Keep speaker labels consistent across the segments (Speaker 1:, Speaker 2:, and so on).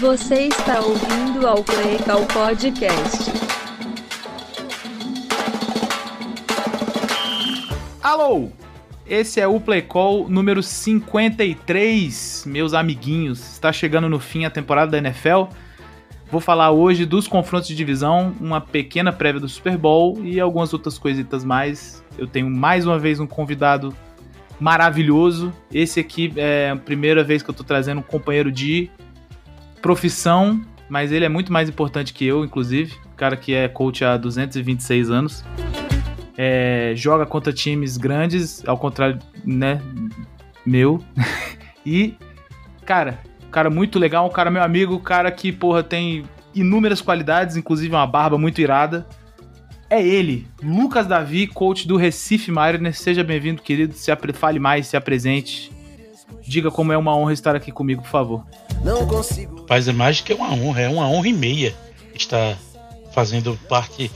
Speaker 1: Você está ouvindo ao Playcal Podcast.
Speaker 2: Alô! Esse é o Play Call número 53, meus amiguinhos. Está chegando no fim a temporada da NFL. Vou falar hoje dos confrontos de divisão, uma pequena prévia do Super Bowl e algumas outras coisitas mais. Eu tenho mais uma vez um convidado maravilhoso. Esse aqui é a primeira vez que eu tô trazendo um companheiro de profissão, mas ele é muito mais importante que eu, inclusive. Cara que é coach há 226 anos. É, joga contra times grandes, ao contrário, né, meu. e, cara, cara muito legal, um cara meu amigo, cara que, porra, tem inúmeras qualidades, inclusive uma barba muito irada. É ele, Lucas Davi, coach do Recife Mariner. Seja bem-vindo, querido. Se fale mais, se apresente. Diga como é uma honra estar aqui comigo, por favor.
Speaker 3: Não consigo. Paz é mais que uma honra, é uma honra e meia estar fazendo parte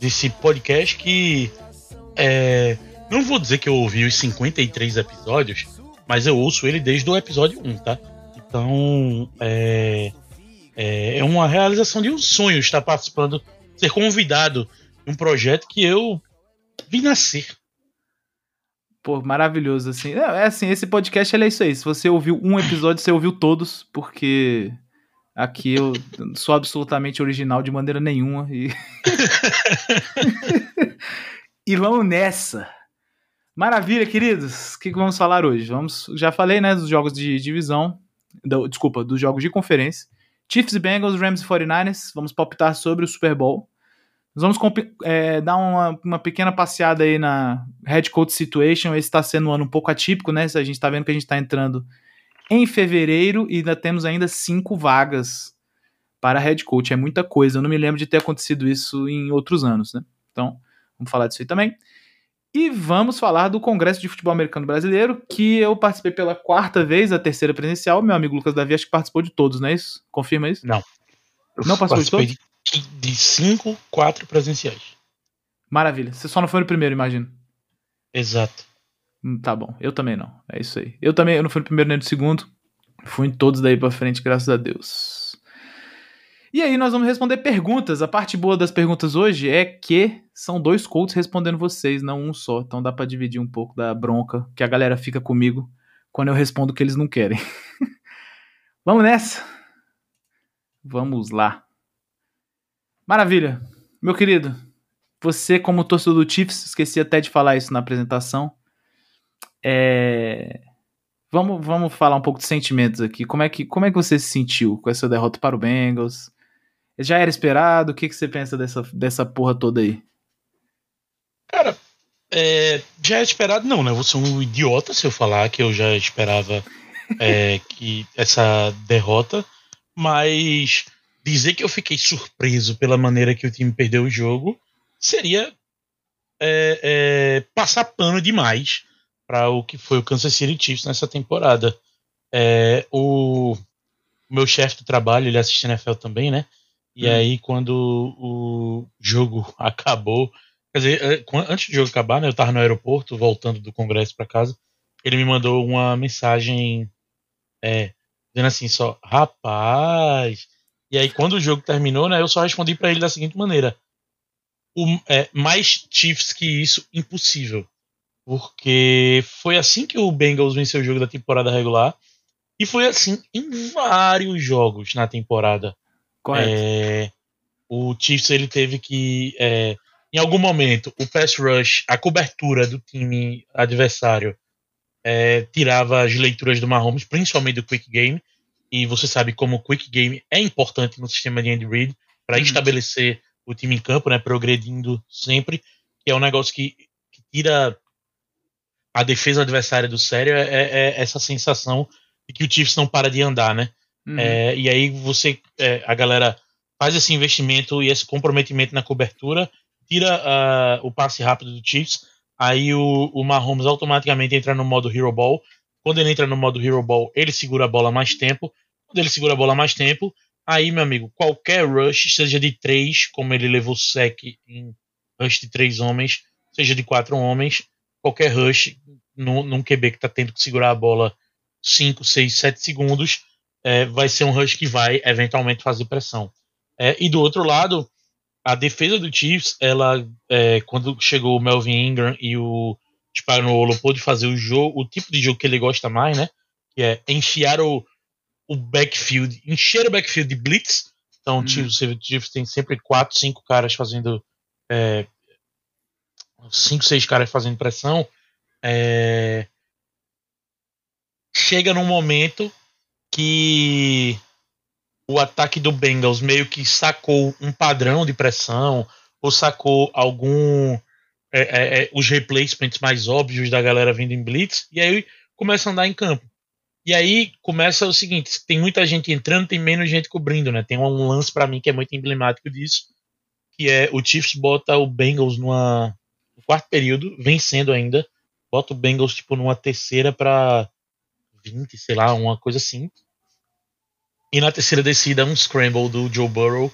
Speaker 3: desse podcast que é, não vou dizer que eu ouvi os 53 episódios, mas eu ouço ele desde o episódio 1, tá? Então, é, é, é uma realização de um sonho estar participando, ser convidado de um projeto que eu vi nascer.
Speaker 2: Pô, maravilhoso, assim. É, é assim, esse podcast é isso aí. Se você ouviu um episódio, você ouviu todos, porque aqui eu sou absolutamente original de maneira nenhuma. E, e vamos nessa. Maravilha, queridos. O que, que vamos falar hoje? Vamos, já falei, né, dos jogos de divisão. Do, desculpa, dos jogos de conferência. Chiefs e Bengals, Rams e 49ers. Vamos palpitar sobre o Super Bowl. Nós vamos é, dar uma, uma, pequena passeada aí na Head Coach Situation. Esse está sendo um ano um pouco atípico, né? A gente está vendo que a gente está entrando em fevereiro e ainda temos ainda cinco vagas para Head Coach. É muita coisa. Eu não me lembro de ter acontecido isso em outros anos, né? Então, vamos falar disso aí também. E vamos falar do Congresso de Futebol Americano Brasileiro, que eu participei pela quarta vez, a terceira presencial. Meu amigo Lucas Davi acho que participou de todos, não é isso? Confirma isso?
Speaker 3: Não.
Speaker 2: não participou de todos?
Speaker 3: De cinco, quatro presenciais.
Speaker 2: Maravilha. Você só não foi no primeiro, imagino.
Speaker 3: Exato.
Speaker 2: Hum, tá bom. Eu também não. É isso aí. Eu também eu não fui no primeiro nem no segundo. Fui em todos daí pra frente, graças a Deus. E aí nós vamos responder perguntas. A parte boa das perguntas hoje é que são dois coaches respondendo vocês, não um só. Então dá para dividir um pouco da bronca que a galera fica comigo quando eu respondo o que eles não querem. vamos nessa? Vamos lá. Maravilha. Meu querido, você como torcedor do Chiefs, esqueci até de falar isso na apresentação. É... Vamos, vamos falar um pouco de sentimentos aqui. Como é, que, como é que você se sentiu com essa derrota para o Bengals? Já era esperado? O que, que você pensa dessa, dessa porra toda aí?
Speaker 3: Cara, é, já era esperado não, né? Eu ser um idiota se eu falar que eu já esperava é, que essa derrota, mas dizer que eu fiquei surpreso pela maneira que o time perdeu o jogo seria é, é, passar pano demais para o que foi o Kansas City Chiefs nessa temporada. É, o, o, meu chefe do trabalho, ele assiste NFL também, né? E hum. aí, quando o jogo acabou, quer dizer, é, antes do jogo acabar, né, eu estava no aeroporto, voltando do congresso para casa, ele me mandou uma mensagem é, dizendo assim só, rapaz, e aí, quando o jogo terminou, né, eu só respondi para ele da seguinte maneira: o, é, mais Chiefs que isso, impossível. Porque foi assim que o Bengals venceu o jogo da temporada regular. E foi assim em vários jogos na temporada.
Speaker 2: Correto.
Speaker 3: É, o Chiefs ele teve que. É, em algum momento, o pass rush, a cobertura do time adversário, é, tirava as leituras do Mahomes, principalmente do quick game e você sabe como o quick game é importante no sistema de Andy Reid para uhum. estabelecer o time em campo, né, progredindo sempre, que é um negócio que, que tira a defesa adversária do sério, é, é, é, essa sensação de que o Chiefs não para de andar, né? Uhum. É, e aí você, é, a galera faz esse investimento e esse comprometimento na cobertura, tira uh, o passe rápido do Chiefs, aí o, o Mahomes automaticamente entra no modo Hero Ball, quando ele entra no modo Hero Ball, ele segura a bola mais tempo. Quando ele segura a bola mais tempo, aí, meu amigo, qualquer rush, seja de três, como ele levou sec em rush de três homens, seja de quatro homens, qualquer rush num, QB que está tendo que segurar a bola 5, 6, 7 segundos, é, vai ser um rush que vai eventualmente fazer pressão. É, e do outro lado, a defesa do Chiefs, ela, é, quando chegou o Melvin Ingram e o Spagnuolo pôde fazer o jogo, o tipo de jogo que ele gosta mais, né? Que é enfiar o, o backfield, encher o backfield de blitz. Então, hum. o Chiefs tem sempre quatro, cinco caras fazendo é, cinco, seis caras fazendo pressão. É, chega num momento que o ataque do Bengals meio que sacou um padrão de pressão ou sacou algum é, é, é, os replacements mais óbvios da galera vindo em blitz e aí começa a andar em campo. E aí começa o seguinte, tem muita gente entrando, tem menos gente cobrindo, né? Tem um lance para mim que é muito emblemático disso, que é o Chiefs bota o Bengals numa no quarto período, vencendo ainda, bota o Bengals tipo numa terceira para 20, sei lá, uma coisa assim. E na terceira descida, um scramble do Joe Burrow,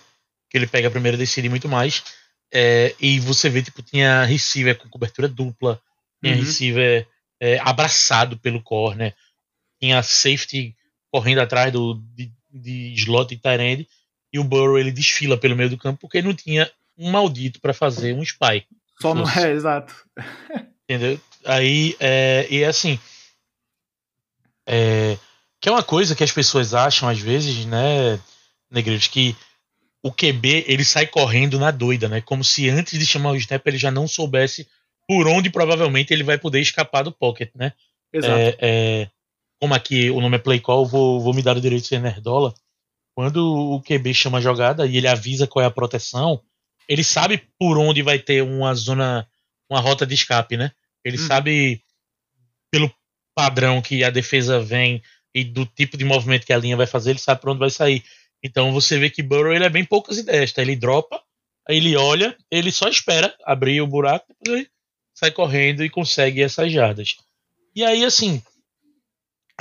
Speaker 3: que ele pega a primeira descida e muito mais. É, e você vê, tipo, tinha receiver com cobertura dupla, tinha uhum. receiver é, abraçado pelo corner, tinha safety correndo atrás do, de, de slot e tight e o Burrow ele desfila pelo meio do campo porque não tinha um maldito para fazer um spy.
Speaker 2: Só não é, exato.
Speaker 3: Entendeu? Aí, é, e assim, é, que é uma coisa que as pessoas acham às vezes, né, Negreiros, que o QB ele sai correndo na doida, né? Como se antes de chamar o snap ele já não soubesse por onde provavelmente ele vai poder escapar do pocket, né?
Speaker 2: Exato.
Speaker 3: É, é, como aqui o nome é play call, vou, vou me dar o direito de ser nerdola. Quando o QB chama a jogada e ele avisa qual é a proteção, ele sabe por onde vai ter uma zona, uma rota de escape, né? Ele hum. sabe pelo padrão que a defesa vem e do tipo de movimento que a linha vai fazer, ele sabe por onde vai sair. Então você vê que Burrow ele é bem poucas ideias, tá? Ele dropa, aí ele olha, ele só espera abrir o buraco, depois ele sai correndo e consegue essas jardas. E aí, assim,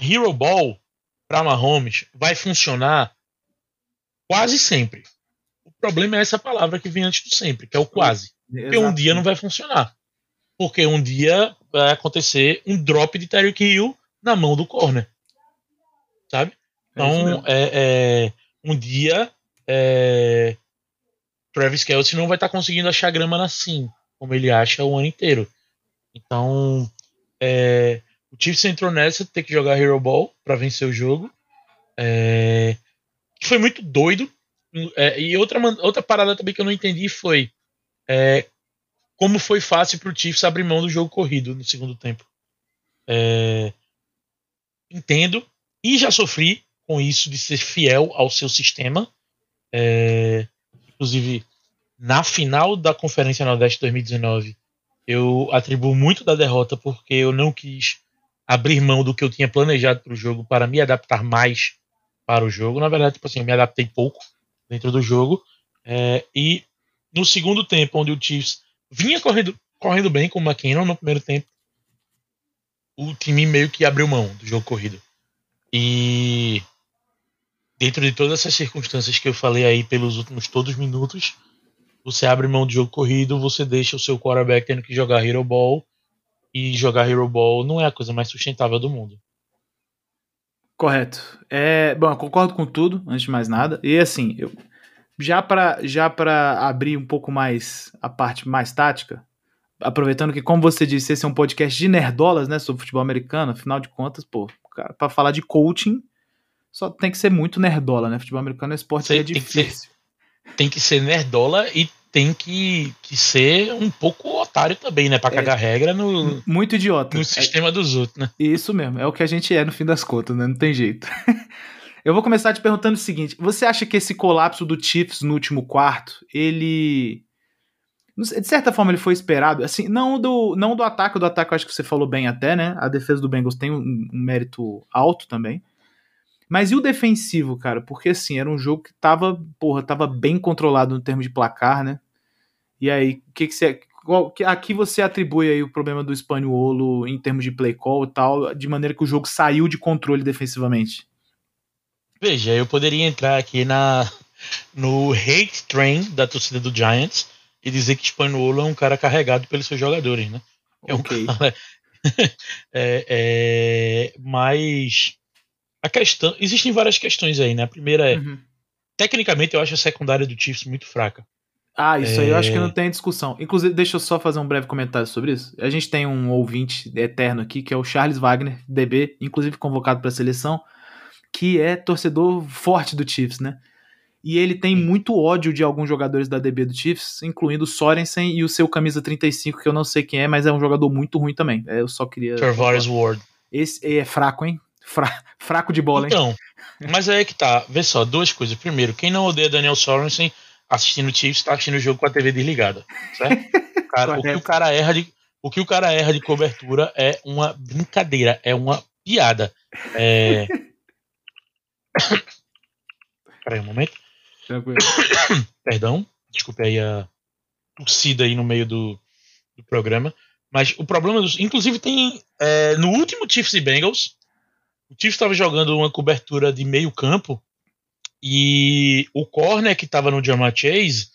Speaker 3: Hero Ball para Mahomes vai funcionar quase sempre. O problema é essa palavra que vem antes do sempre, que é o quase. Porque um dia não vai funcionar. Porque um dia vai acontecer um drop de Tyreek Hill na mão do corner sabe? É então, é, é, um dia é, Travis Kelsey não vai estar tá conseguindo achar grama assim, como ele acha o ano inteiro. Então, é, o Chiefs entrou nessa, ter que jogar Hero Ball para vencer o jogo. É, que foi muito doido. É, e outra, outra parada também que eu não entendi foi é, como foi fácil para o Chiefs abrir mão do jogo corrido no segundo tempo. É, entendo e já sofri com isso de ser fiel ao seu sistema. É, inclusive, na final da Conferência Nordeste 2019, eu atribuo muito da derrota porque eu não quis abrir mão do que eu tinha planejado para o jogo para me adaptar mais para o jogo. Na verdade, tipo assim, eu me adaptei pouco dentro do jogo. É, e no segundo tempo, onde o Chiefs vinha correndo, correndo bem com o McKinnon no primeiro tempo, o time meio que abriu mão do jogo corrido. E dentro de todas essas circunstâncias que eu falei aí pelos últimos todos os minutos, você abre mão de jogo corrido, você deixa o seu quarterback tendo que jogar Hero Ball. E jogar Hero Ball não é a coisa mais sustentável do mundo.
Speaker 2: Correto. É, bom, eu concordo com tudo, antes de mais nada. E assim, eu, já para já para abrir um pouco mais a parte mais tática, aproveitando que, como você disse, esse é um podcast de nerdolas, né, sobre futebol americano, afinal de contas, pô, para falar de coaching, só tem que ser muito nerdola, né? Futebol americano é esporte é difícil.
Speaker 3: Que ser, tem que ser nerdola e tem que, que ser um pouco otário também, né? Pra é, cagar regra no.
Speaker 2: Muito idiota.
Speaker 3: No sistema é, dos outros, né?
Speaker 2: Isso mesmo, é o que a gente é no fim das contas, né? Não tem jeito. Eu vou começar te perguntando o seguinte: você acha que esse colapso do Chiefs no último quarto, ele de certa forma ele foi esperado, assim, não do, não do ataque, do ataque eu acho que você falou bem até, né? A defesa do Bengals tem um, um mérito alto também. Mas e o defensivo, cara? Porque assim, era um jogo que tava, porra, tava bem controlado no termo de placar, né? E aí, o que que você qual, que, aqui você atribui aí o problema do Spaniolo em termos de play call e tal, de maneira que o jogo saiu de controle defensivamente?
Speaker 3: Veja, eu poderia entrar aqui na no hate train da torcida do Giants, e dizer que Spaniolo é um cara carregado pelos seus jogadores, né? É um cara. é, é, mas a questão. Existem várias questões aí, né? A primeira é.
Speaker 2: Uhum.
Speaker 3: Tecnicamente, eu acho a secundária do Chiefs muito fraca.
Speaker 2: Ah, isso aí eu acho que
Speaker 3: É.
Speaker 2: não tem discussão. Inclusive, deixa eu só fazer um breve comentário sobre isso. A gente tem um ouvinte eterno aqui, que é o Charles Wagner, DB, inclusive convocado para a seleção, que é torcedor forte do Chiefs, né? E ele tem muito ódio de alguns jogadores da DB do Chiefs, incluindo o Sorensen e o seu camisa 35, que eu não sei quem é, mas é um jogador muito ruim também. É, Eu só queria.
Speaker 3: Travaris Ward.
Speaker 2: Esse é fraco, hein? Fra- fraco de bola, hein?
Speaker 3: Então, mas aí é que tá. Vê só, duas coisas. Primeiro, quem não odeia Daniel Sorensen assistindo o Chiefs tá assistindo o jogo com a TV desligada. Certo? Cara, o, que o cara erra de, o que o cara erra de cobertura é uma brincadeira, é uma piada. É... Peraí um momento.
Speaker 2: Tranquilo.
Speaker 3: Perdão, desculpe aí a tossida aí no meio do, do programa. Mas o problema, dos, inclusive, tem é, no último Chiefs e Bengals, o Chiefs estava jogando uma cobertura de meio campo e o corner que estava no Jamar Chase,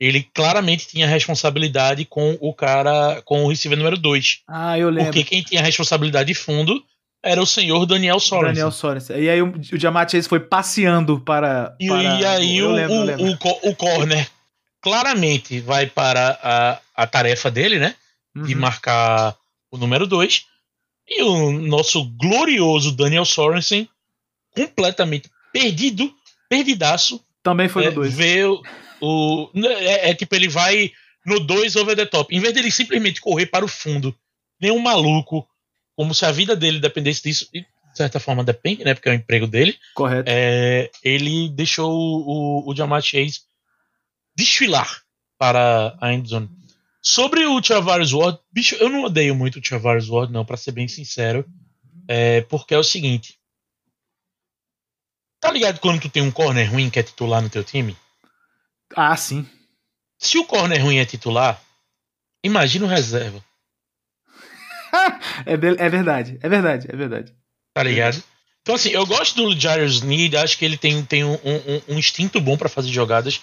Speaker 3: ele claramente tinha responsabilidade com o cara, com o receiver número 2.
Speaker 2: Ah, eu lembro.
Speaker 3: Porque quem tinha responsabilidade de fundo era o senhor Daniel Sorensen.
Speaker 2: Daniel Sorensen. E aí o, o Chase foi passeando para.
Speaker 3: E,
Speaker 2: para-
Speaker 3: e aí o,
Speaker 2: lembro,
Speaker 3: o, o, co- o corner claramente vai para a, a tarefa dele, né? De
Speaker 2: Uhum.
Speaker 3: marcar o número 2. E o nosso glorioso Daniel Sorensen, completamente perdido, perdidaço,
Speaker 2: Também foi
Speaker 3: é,
Speaker 2: no 2.
Speaker 3: vê o. o- é, é tipo, ele vai no 2 over the top. Em vez dele simplesmente correr para o fundo, nem um maluco, como se a vida dele dependesse disso, e de certa forma depende, né? Porque é o emprego dele.
Speaker 2: Correto.
Speaker 3: É, ele deixou o, o, o Jamar Chase desfilar para a endzone. Sobre o Travaris Ward, bicho, eu não odeio muito o Travaris Ward, não, para ser bem sincero. É, porque é o seguinte. Tá ligado quando tu tem um corner ruim que é titular no teu time?
Speaker 2: Ah, sim.
Speaker 3: Se o corner ruim é titular, imagina o reserva,
Speaker 2: É, é verdade, é verdade, é verdade.
Speaker 3: tá ligado? Então, assim, eu gosto do Jairus Need, acho que ele tem, tem um, um- um instinto bom para fazer jogadas.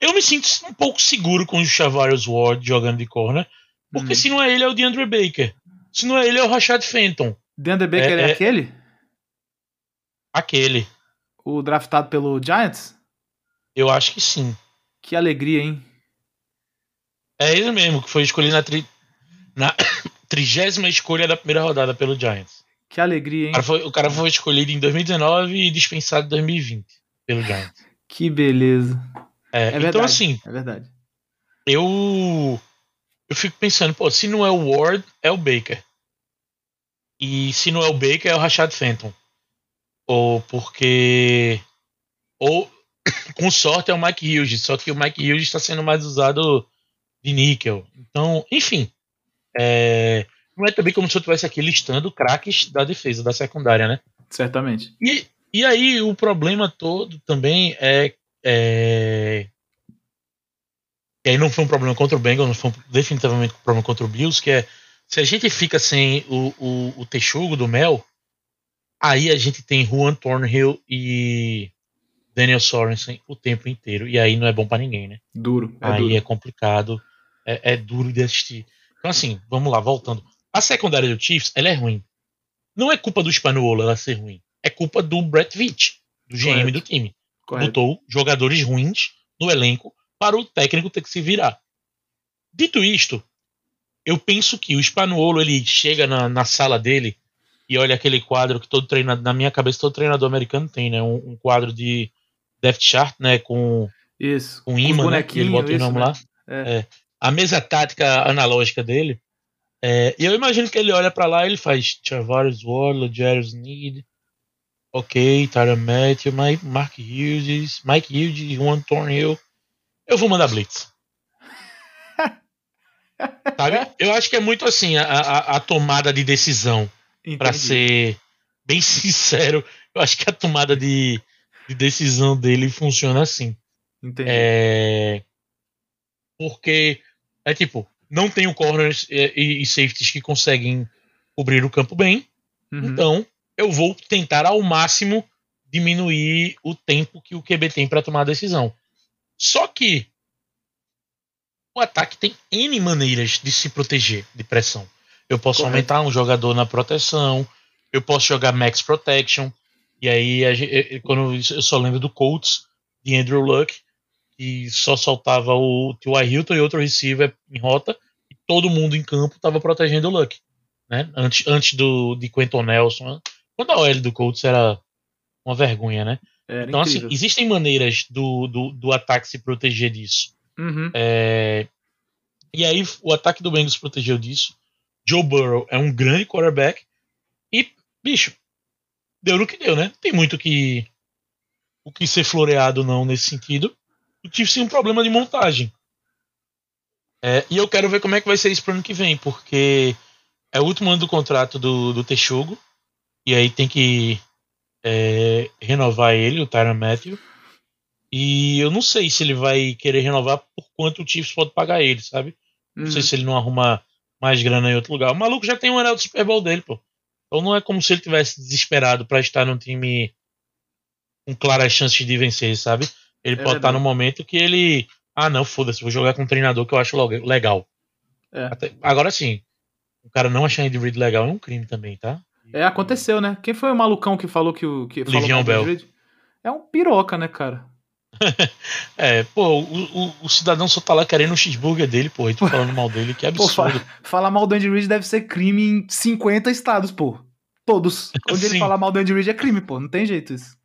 Speaker 3: Eu me sinto um pouco seguro com o Chavarius Ward jogando de corner, porque
Speaker 2: Uhum.
Speaker 3: se não é ele, é o DeAndre Baker. Se não é ele, é o Rashad Fenton.
Speaker 2: DeAndre Baker é,
Speaker 3: É, é-
Speaker 2: aquele?
Speaker 3: Aquele.
Speaker 2: O draftado pelo Giants?
Speaker 3: Eu acho que sim.
Speaker 2: Que alegria, hein?
Speaker 3: É ele mesmo, que foi escolhido na, tri... na trigésima escolha da primeira rodada pelo Giants.
Speaker 2: Que alegria,
Speaker 3: O
Speaker 2: hein?
Speaker 3: cara, foi, o cara foi escolhido em 2019 e dispensado em 2020 pelo Giants.
Speaker 2: Que beleza.
Speaker 3: É,
Speaker 2: É
Speaker 3: então,
Speaker 2: verdade.
Speaker 3: assim,
Speaker 2: É verdade.
Speaker 3: eu eu fico pensando, pô, se não é o Ward, é o Baker. E se não é o Baker, é o Rashad Fenton. Ou porque. Ou, com sorte, é o Mike Hughes. Só que o Mike Hughes está sendo mais usado de níquel. Então, enfim. é, não é também como se eu estivesse aqui listando craques da defesa, da secundária, né?
Speaker 2: Certamente.
Speaker 3: E, e aí o problema todo também é, é. E aí não foi um problema contra o Bengals, não foi um- definitivamente um problema contra o Bills, que é se a gente fica sem o, o, o texugo do Mel, aí a gente tem Juan Thornhill e Daniel Sorensen o tempo inteiro. E aí não é bom pra ninguém, né?
Speaker 2: Duro. É
Speaker 3: aí
Speaker 2: duro.
Speaker 3: é complicado, é, é duro de assistir. Então, assim, vamos lá, voltando. A secundária do Chiefs, ela é ruim. Não é culpa do Spanuolo ela ser ruim. É culpa do Brett Veach, do GM
Speaker 2: Correto.
Speaker 3: do time.
Speaker 2: Correto.
Speaker 3: Botou jogadores ruins no elenco para o técnico ter que se virar. Dito isto, eu penso que o Spanuolo ele chega na, na sala dele e olha aquele quadro que todo treinador, na minha cabeça, todo treinador americano tem, né? Um, um quadro de depth chart, né? Com
Speaker 2: Isso.
Speaker 3: um
Speaker 2: Os
Speaker 3: imã, né? que ele bota o nome
Speaker 2: né?
Speaker 3: lá.
Speaker 2: É.
Speaker 3: É. A mesa tática analógica dele. É, e eu imagino que ele olha pra lá e ele faz Travaris Ward, Legerius Need, ok, Tyler Matthew, Mike, Mark Hughes, Mike Hughes, Juan Thornhill. Eu vou mandar Blitz. Sabe? Eu acho que é muito assim a, a, a tomada de decisão.
Speaker 2: Entendi.
Speaker 3: ser bem sincero, eu acho que a tomada de, de decisão dele funciona assim.
Speaker 2: Entendi.
Speaker 3: É, porque é tipo, não tem o corners e, e- e safeties que conseguem cobrir o campo bem,
Speaker 2: Uhum.
Speaker 3: então eu vou tentar ao máximo diminuir o tempo que o QB tem para tomar a decisão. Só que o ataque tem N maneiras de se proteger de pressão. Eu posso
Speaker 2: Correto.
Speaker 3: aumentar um jogador na proteção, eu posso jogar max protection, E aí, gente, quando eu só lembro do Colts, de Andrew Luck, que só soltava o T.Y. Hilton e outro receiver em rota, e todo mundo em campo estava protegendo o Luck. Né? Antes, antes do, de Quentin Nelson. Quando a OL do Colts era uma vergonha, né?
Speaker 2: Era
Speaker 3: então,
Speaker 2: incrível.
Speaker 3: assim, existem maneiras do, do, do ataque se proteger disso.
Speaker 2: Uhum.
Speaker 3: É, e aí, o ataque do Bengals protegeu disso. Joe Burrow é um grande quarterback. E, bicho, deu no que deu, né? Tem muito que o que ser floreado não nesse sentido. O Chiefs tem um problema de montagem. É, e eu quero ver como é que vai ser isso pro ano que vem, porque é o último ano do contrato do, do Texugo. E aí tem que é, renovar ele, o Tyron Matthew. E eu não sei se ele vai querer renovar por quanto o Chiefs pode pagar ele, sabe? Não sei
Speaker 2: Uhum.
Speaker 3: se ele não arruma mais grana em outro lugar. O maluco já tem um anel do Super Bowl dele, pô. Então não é como se ele tivesse desesperado pra estar num time com claras chances de vencer, sabe? Ele
Speaker 2: É
Speaker 3: pode estar num momento que ele. Ah, não, foda-se, vou jogar com um treinador que eu acho legal.
Speaker 2: É.
Speaker 3: Até- agora sim, o cara não achar Andy Reid legal é um crime também, tá?
Speaker 2: É, aconteceu, né? Quem foi o malucão que falou que o. Que do
Speaker 3: Bell.
Speaker 2: É um piroca, né, cara?
Speaker 3: É, pô, o, o- o cidadão só tá lá querendo o cheeseburger dele, pô, e tu falando mal dele, que
Speaker 2: Pô,
Speaker 3: absurdo.
Speaker 2: falar mal do Andy Reid deve ser crime em 50 estados, pô. Todos. Onde ele falar mal do Andy Reid é crime, pô. Não tem jeito isso.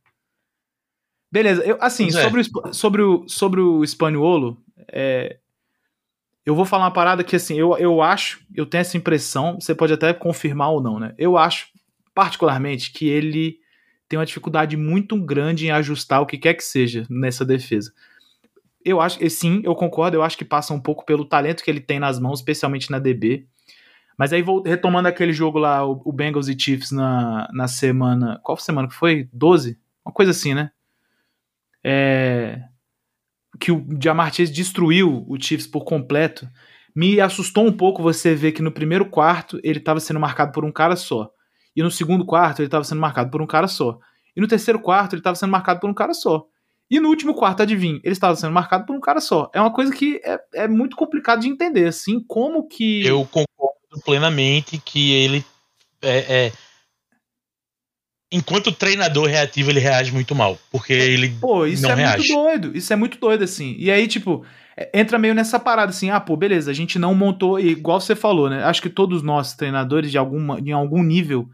Speaker 2: Beleza, eu, assim,
Speaker 3: Pois é.
Speaker 2: sobre, o, Sp- sobre, o, sobre o Spaniolo, é, eu vou falar uma parada que, assim, eu, eu acho, eu tenho essa impressão, você pode até confirmar ou não, né? Eu acho, particularmente, que ele tem uma dificuldade muito grande em ajustar o que quer que seja nessa defesa. Eu acho sim, eu concordo, eu acho que passa um pouco pelo talento que ele tem nas mãos, especialmente na DB. Mas aí, vou, retomando aquele jogo lá, o, o Bengals e Chiefs na, na semana. Qual semana que foi? 12? Uma coisa assim, né? É, que o Jamar Chase destruiu o Chiefs por completo. Me assustou um pouco você ver que no primeiro quarto ele estava sendo marcado por um cara só. E no segundo quarto ele estava sendo marcado por um cara só. E no terceiro quarto ele estava sendo marcado por um cara só. E no último quarto, adivinha, ele estava sendo marcado por um cara só. É uma coisa que é, é muito complicado de entender, assim, como que...
Speaker 3: Eu concordo plenamente que ele é, é- enquanto treinador reativo ele reage muito mal, porque ele
Speaker 2: Pô, isso
Speaker 3: não
Speaker 2: é
Speaker 3: reage.
Speaker 2: muito doido. Isso é muito doido, assim. E aí, tipo, é, entra meio nessa parada, assim, ah, pô, beleza, a gente não montou, e igual você falou, né? Acho que todos nós, treinadores, de, alguma, de algum nível,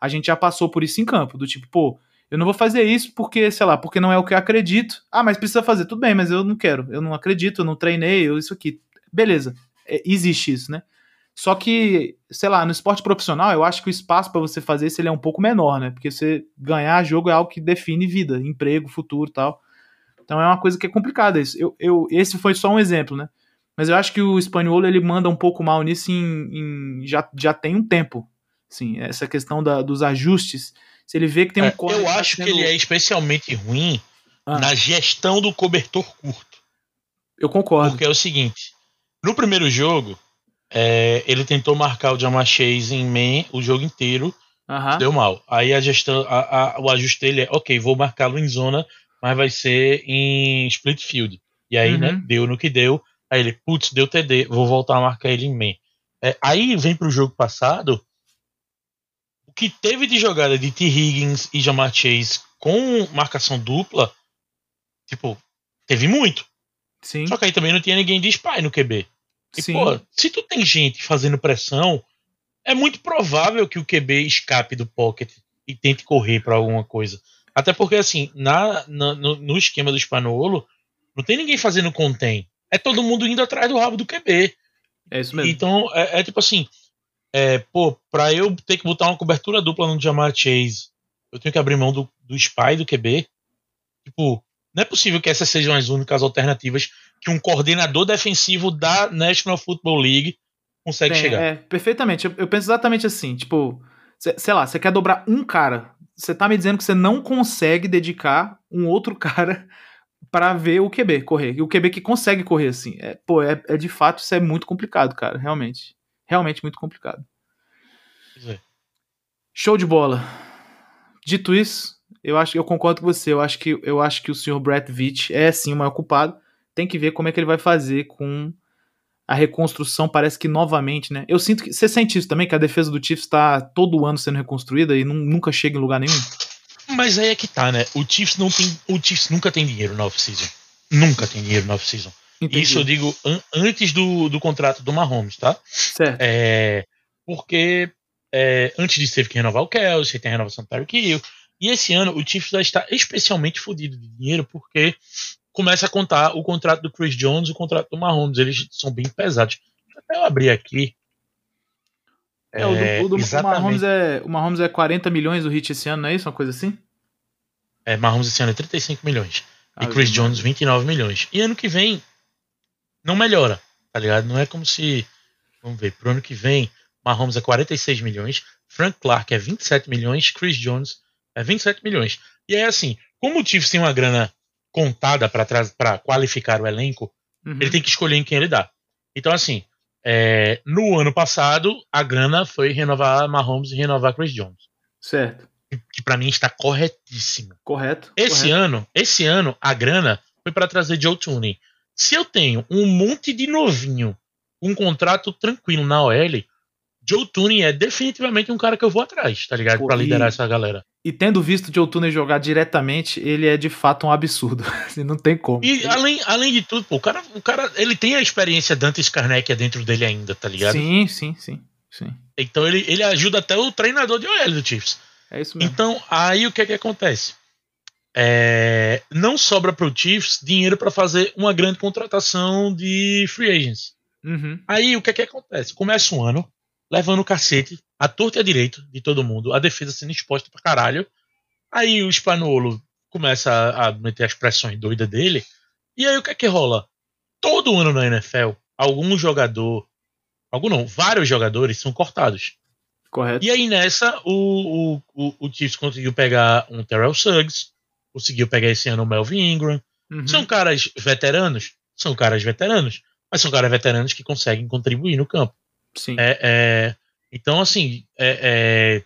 Speaker 2: a gente já passou por isso em campo, do tipo, pô, eu não vou fazer isso porque, sei lá, porque não é o que eu acredito. Ah, mas precisa fazer, tudo bem, mas eu não quero, eu não acredito, eu não treinei, eu, isso aqui. Beleza, é, existe isso, né? Só que, sei lá, no esporte profissional, eu acho que o espaço pra você fazer isso ele é um pouco menor, né? Porque você ganhar jogo é algo que define vida, emprego, futuro e tal. Então é uma coisa que é complicada isso. Eu, eu, esse foi só um exemplo, né? Mas eu acho que o Spaniolo ele manda um pouco mal nisso em, em- já, já tem um tempo. Sim, essa questão da, dos ajustes. Se ele vê que tem um
Speaker 3: É, eu
Speaker 2: tá
Speaker 3: acho que
Speaker 2: sendo-
Speaker 3: ele é especialmente ruim
Speaker 2: Ah,
Speaker 3: na gestão do cobertor curto.
Speaker 2: Eu concordo.
Speaker 3: Porque é o seguinte: no primeiro jogo, é, ele tentou marcar o Jamar Chase em man o jogo inteiro,
Speaker 2: Aham.
Speaker 3: deu mal. Aí a gestão, a- a- o ajuste dele é: ok, vou marcá-lo em zona, mas vai ser em split field. E aí,
Speaker 2: Uhum.
Speaker 3: né, deu no que deu. Aí ele, putz, deu TD, vou voltar a marcar ele em man. É, aí vem pro jogo passado. O que teve de jogada de T. Higgins e Jamar Chase com marcação dupla, tipo, teve muito.
Speaker 2: Sim,
Speaker 3: Só que aí também não tinha ninguém de spy no QB. E,
Speaker 2: sim.
Speaker 3: pô, se tu tem gente fazendo pressão, é muito provável que o QB escape do pocket e tente correr pra alguma coisa. Até porque, assim, na, na- no, no esquema do Spanolo, não tem ninguém fazendo contém. É todo mundo indo atrás do rabo do QB.
Speaker 2: É isso mesmo.
Speaker 3: Então, é, é tipo assim, é, pô, pra eu ter que botar uma cobertura dupla no Jamar Chase, eu tenho que abrir mão do, do spy do QB. Tipo, não é possível que essas sejam as únicas alternativas que um coordenador defensivo da National Football League consegue
Speaker 2: Tem,
Speaker 3: chegar.
Speaker 2: É, perfeitamente. Eu, eu penso exatamente assim, tipo, cê- sei lá, você quer dobrar um cara, você tá me dizendo que você não consegue dedicar um outro cara pra ver o QB correr. E o QB que consegue correr assim. É, pô, é, é de fato, isso é muito complicado, cara, realmente. Realmente muito complicado.
Speaker 3: É.
Speaker 2: Show de bola. Dito isso, eu acho eu concordo com você. Eu acho que eu acho que o senhor Brett Veach é sim o maior culpado. Tem que ver como é que ele vai fazer com a reconstrução. Parece que novamente, né? Eu sinto que você sente isso também que a defesa do Chiefs está todo ano sendo reconstruída e nun- nunca chega em lugar nenhum.
Speaker 3: Mas aí é que tá, né? O Chiefs, não tem, o Chiefs nunca tem dinheiro na off-season. Nunca tem dinheiro na off-season.
Speaker 2: Entendi.
Speaker 3: Isso eu digo an- antes do, do contrato do Mahomes, tá?
Speaker 2: Certo.
Speaker 3: É, porque é, antes disso teve que renovar o Kelsey, tem a renovação do Tyreek Hill. E esse ano o Chiefs já está especialmente fodido de dinheiro porque começa a contar o contrato do Chris Jones e o contrato do Mahomes. Eles são bem pesados. Até eu abrir aqui.
Speaker 2: É, o do,
Speaker 3: É,
Speaker 2: o do o. Mahomes é, o Mahomes é 40 milhões o hit esse ano, não é isso? Uma coisa assim?
Speaker 3: É, Mahomes esse ano é 35 milhões. E
Speaker 2: Ah,
Speaker 3: Chris
Speaker 2: eu-
Speaker 3: Jones 29 milhões. E ano que vem não melhora, tá ligado? Não é como se. Vamos ver, pro ano que vem, Mahomes é 46 milhões, Frank Clark é 27 milhões, Chris Jones é 27 milhões. E é assim, como o Chiefs tem uma grana contada para qualificar o elenco,
Speaker 2: Uhum.
Speaker 3: ele tem que escolher em quem ele dá. Então, assim, é, no ano passado, a grana foi renovar Mahomes e renovar Chris Jones.
Speaker 2: Certo.
Speaker 3: Que pra mim está corretíssimo.
Speaker 2: Correto.
Speaker 3: Esse
Speaker 2: correto.
Speaker 3: ano, esse ano, a grana foi para trazer Joe Tooney. Se eu tenho um monte de novinho, um contrato tranquilo na OL, Joe Tooney é definitivamente um cara que eu vou atrás, tá ligado?
Speaker 2: E-
Speaker 3: liderar essa galera.
Speaker 2: E tendo visto Joe Turner jogar diretamente, ele é de fato um absurdo. Assim, não tem como.
Speaker 3: E além, além de tudo, pô, o cara, o cara, ele tem a experiência Dante Skarnek dentro dele ainda, tá ligado?
Speaker 2: Sim, sim, sim, sim.
Speaker 3: Então ele, ele ajuda até o treinador de OL do Chiefs.
Speaker 2: É isso mesmo.
Speaker 3: Então, aí o que é que acontece? É, não sobra pro Chiefs dinheiro para fazer uma grande contratação de free agents.
Speaker 2: Uhum.
Speaker 3: Aí o que é que acontece? Começa um ano levando o cacete, a torta e a direito de todo mundo, a defesa sendo exposta pra caralho. Aí o Spanuolo começa a, a meter as pressões doidas dele. E aí o que é que rola? Todo ano na NFL, algum jogador, algum não, vários jogadores são cortados.
Speaker 2: Correto.
Speaker 3: E aí nessa, o, o, o, o Chiefs conseguiu pegar um Terrell Suggs, conseguiu pegar esse ano o Melvin Ingram.
Speaker 2: Uhum.
Speaker 3: São caras veteranos? São caras veteranos. Mas são caras veteranos que conseguem contribuir no campo.
Speaker 2: Sim.
Speaker 3: É, é, então, assim, é, é,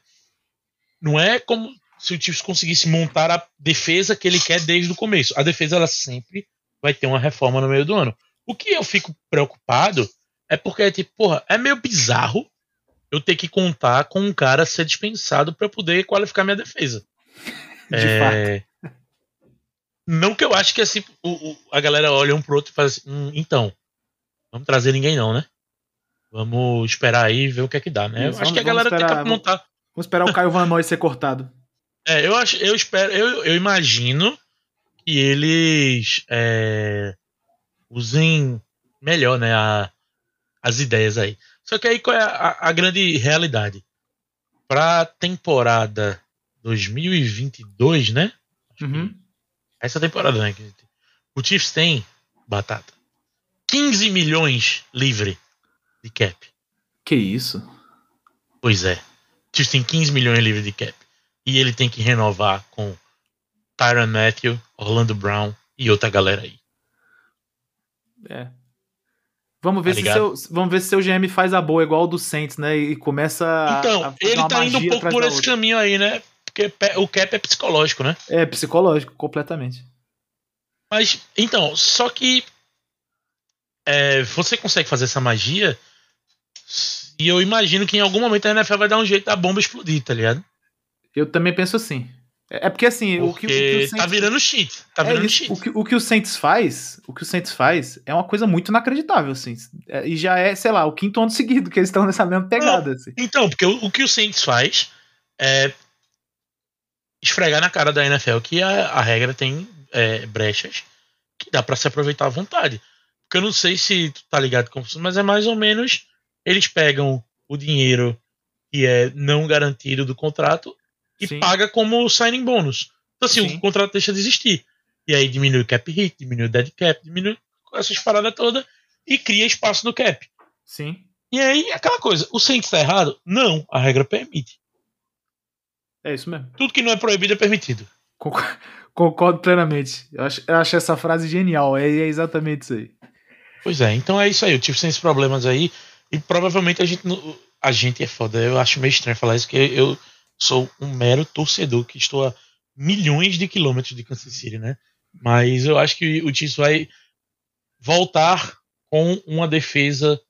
Speaker 3: não é como se o Chiefs conseguisse montar a defesa que ele quer desde o começo. A defesa, ela sempre vai ter uma reforma no meio do ano. O que eu fico preocupado é porque, tipo, porra, é meio bizarro eu ter que contar com um cara ser dispensado para poder qualificar minha defesa.
Speaker 2: De
Speaker 3: É, Não que eu acho que assim, o- o- a galera olha um pro outro e faz assim, "Hum, então, vamos trazer ninguém não, né? Vamos esperar aí e ver o que é que dá, né?
Speaker 2: Isso,
Speaker 3: eu acho que a galera tem que montar.
Speaker 2: Vamos esperar o Caio Van Noy ser cortado.
Speaker 3: É, eu acho, eu espero, eu, eu imagino que eles é, usem melhor, né, a- as ideias aí. Só que aí qual é a, a grande realidade? Pra temporada 2022, né?
Speaker 2: Uhum.
Speaker 3: Essa temporada, né? O Chiefs tem batata. 15 milhões livre de cap.
Speaker 2: Que isso?
Speaker 3: Pois é. Chiefs tem 15 milhões livre de cap. E ele tem que renovar com Tyron Matthew, Orlando Brown e outra galera aí.
Speaker 2: É. Vamos ver,
Speaker 3: Tá
Speaker 2: se seu, vamos ver se seu GM faz a boa, igual o do Saints, né? E começa a.
Speaker 3: Então,
Speaker 2: a
Speaker 3: ele tá indo um pouco por esse
Speaker 2: outra.
Speaker 3: caminho aí, né? Porque o cap é psicológico, né?
Speaker 2: É psicológico, completamente.
Speaker 3: Mas, então, só que é, você consegue fazer essa magia e eu imagino que em algum momento a NFL vai dar um jeito da bomba explodir, tá ligado?
Speaker 2: Eu também penso assim. É é porque assim, o que, o que
Speaker 3: Porque
Speaker 2: o
Speaker 3: tá
Speaker 2: Saints-
Speaker 3: virando cheat. Tá
Speaker 2: é
Speaker 3: virando
Speaker 2: isso,
Speaker 3: cheat.
Speaker 2: o, que, o que o Saints faz, o que o Saints faz é uma coisa muito inacreditável, assim. É, e já é, sei lá, o quinto ano seguido que eles estão nessa mesma pegada, assim.
Speaker 3: Então, porque o, o que o Saints faz é esfregar na cara da NFL que a, a regra tem é, brechas que dá pra se aproveitar à vontade. Porque eu não sei se tu tá ligado com isso, mas é mais ou menos eles pegam o dinheiro que é não garantido do contrato e
Speaker 2: Sim.
Speaker 3: paga como signing bônus. Então assim,
Speaker 2: Sim.
Speaker 3: o contrato deixa de existir. E aí diminui o cap hit, diminui o dead cap, diminui essas paradas todas e cria espaço no cap.
Speaker 2: Sim.
Speaker 3: E aí, aquela coisa, o Saints tá errado? Não, a regra permite.
Speaker 2: É isso mesmo.
Speaker 3: Tudo que não é proibido é permitido.
Speaker 2: Concor- Concordo plenamente. Eu acho, eu acho essa frase genial. É, é exatamente isso aí.
Speaker 3: Pois é, então é isso aí. O Chiefs tem esses problemas aí. E provavelmente a gente. A gente é foda. Eu acho meio estranho falar isso, porque eu sou um mero torcedor que estou a milhões de quilômetros de Kansas City, né? Mas eu acho que o Chiefs vai voltar com uma defesa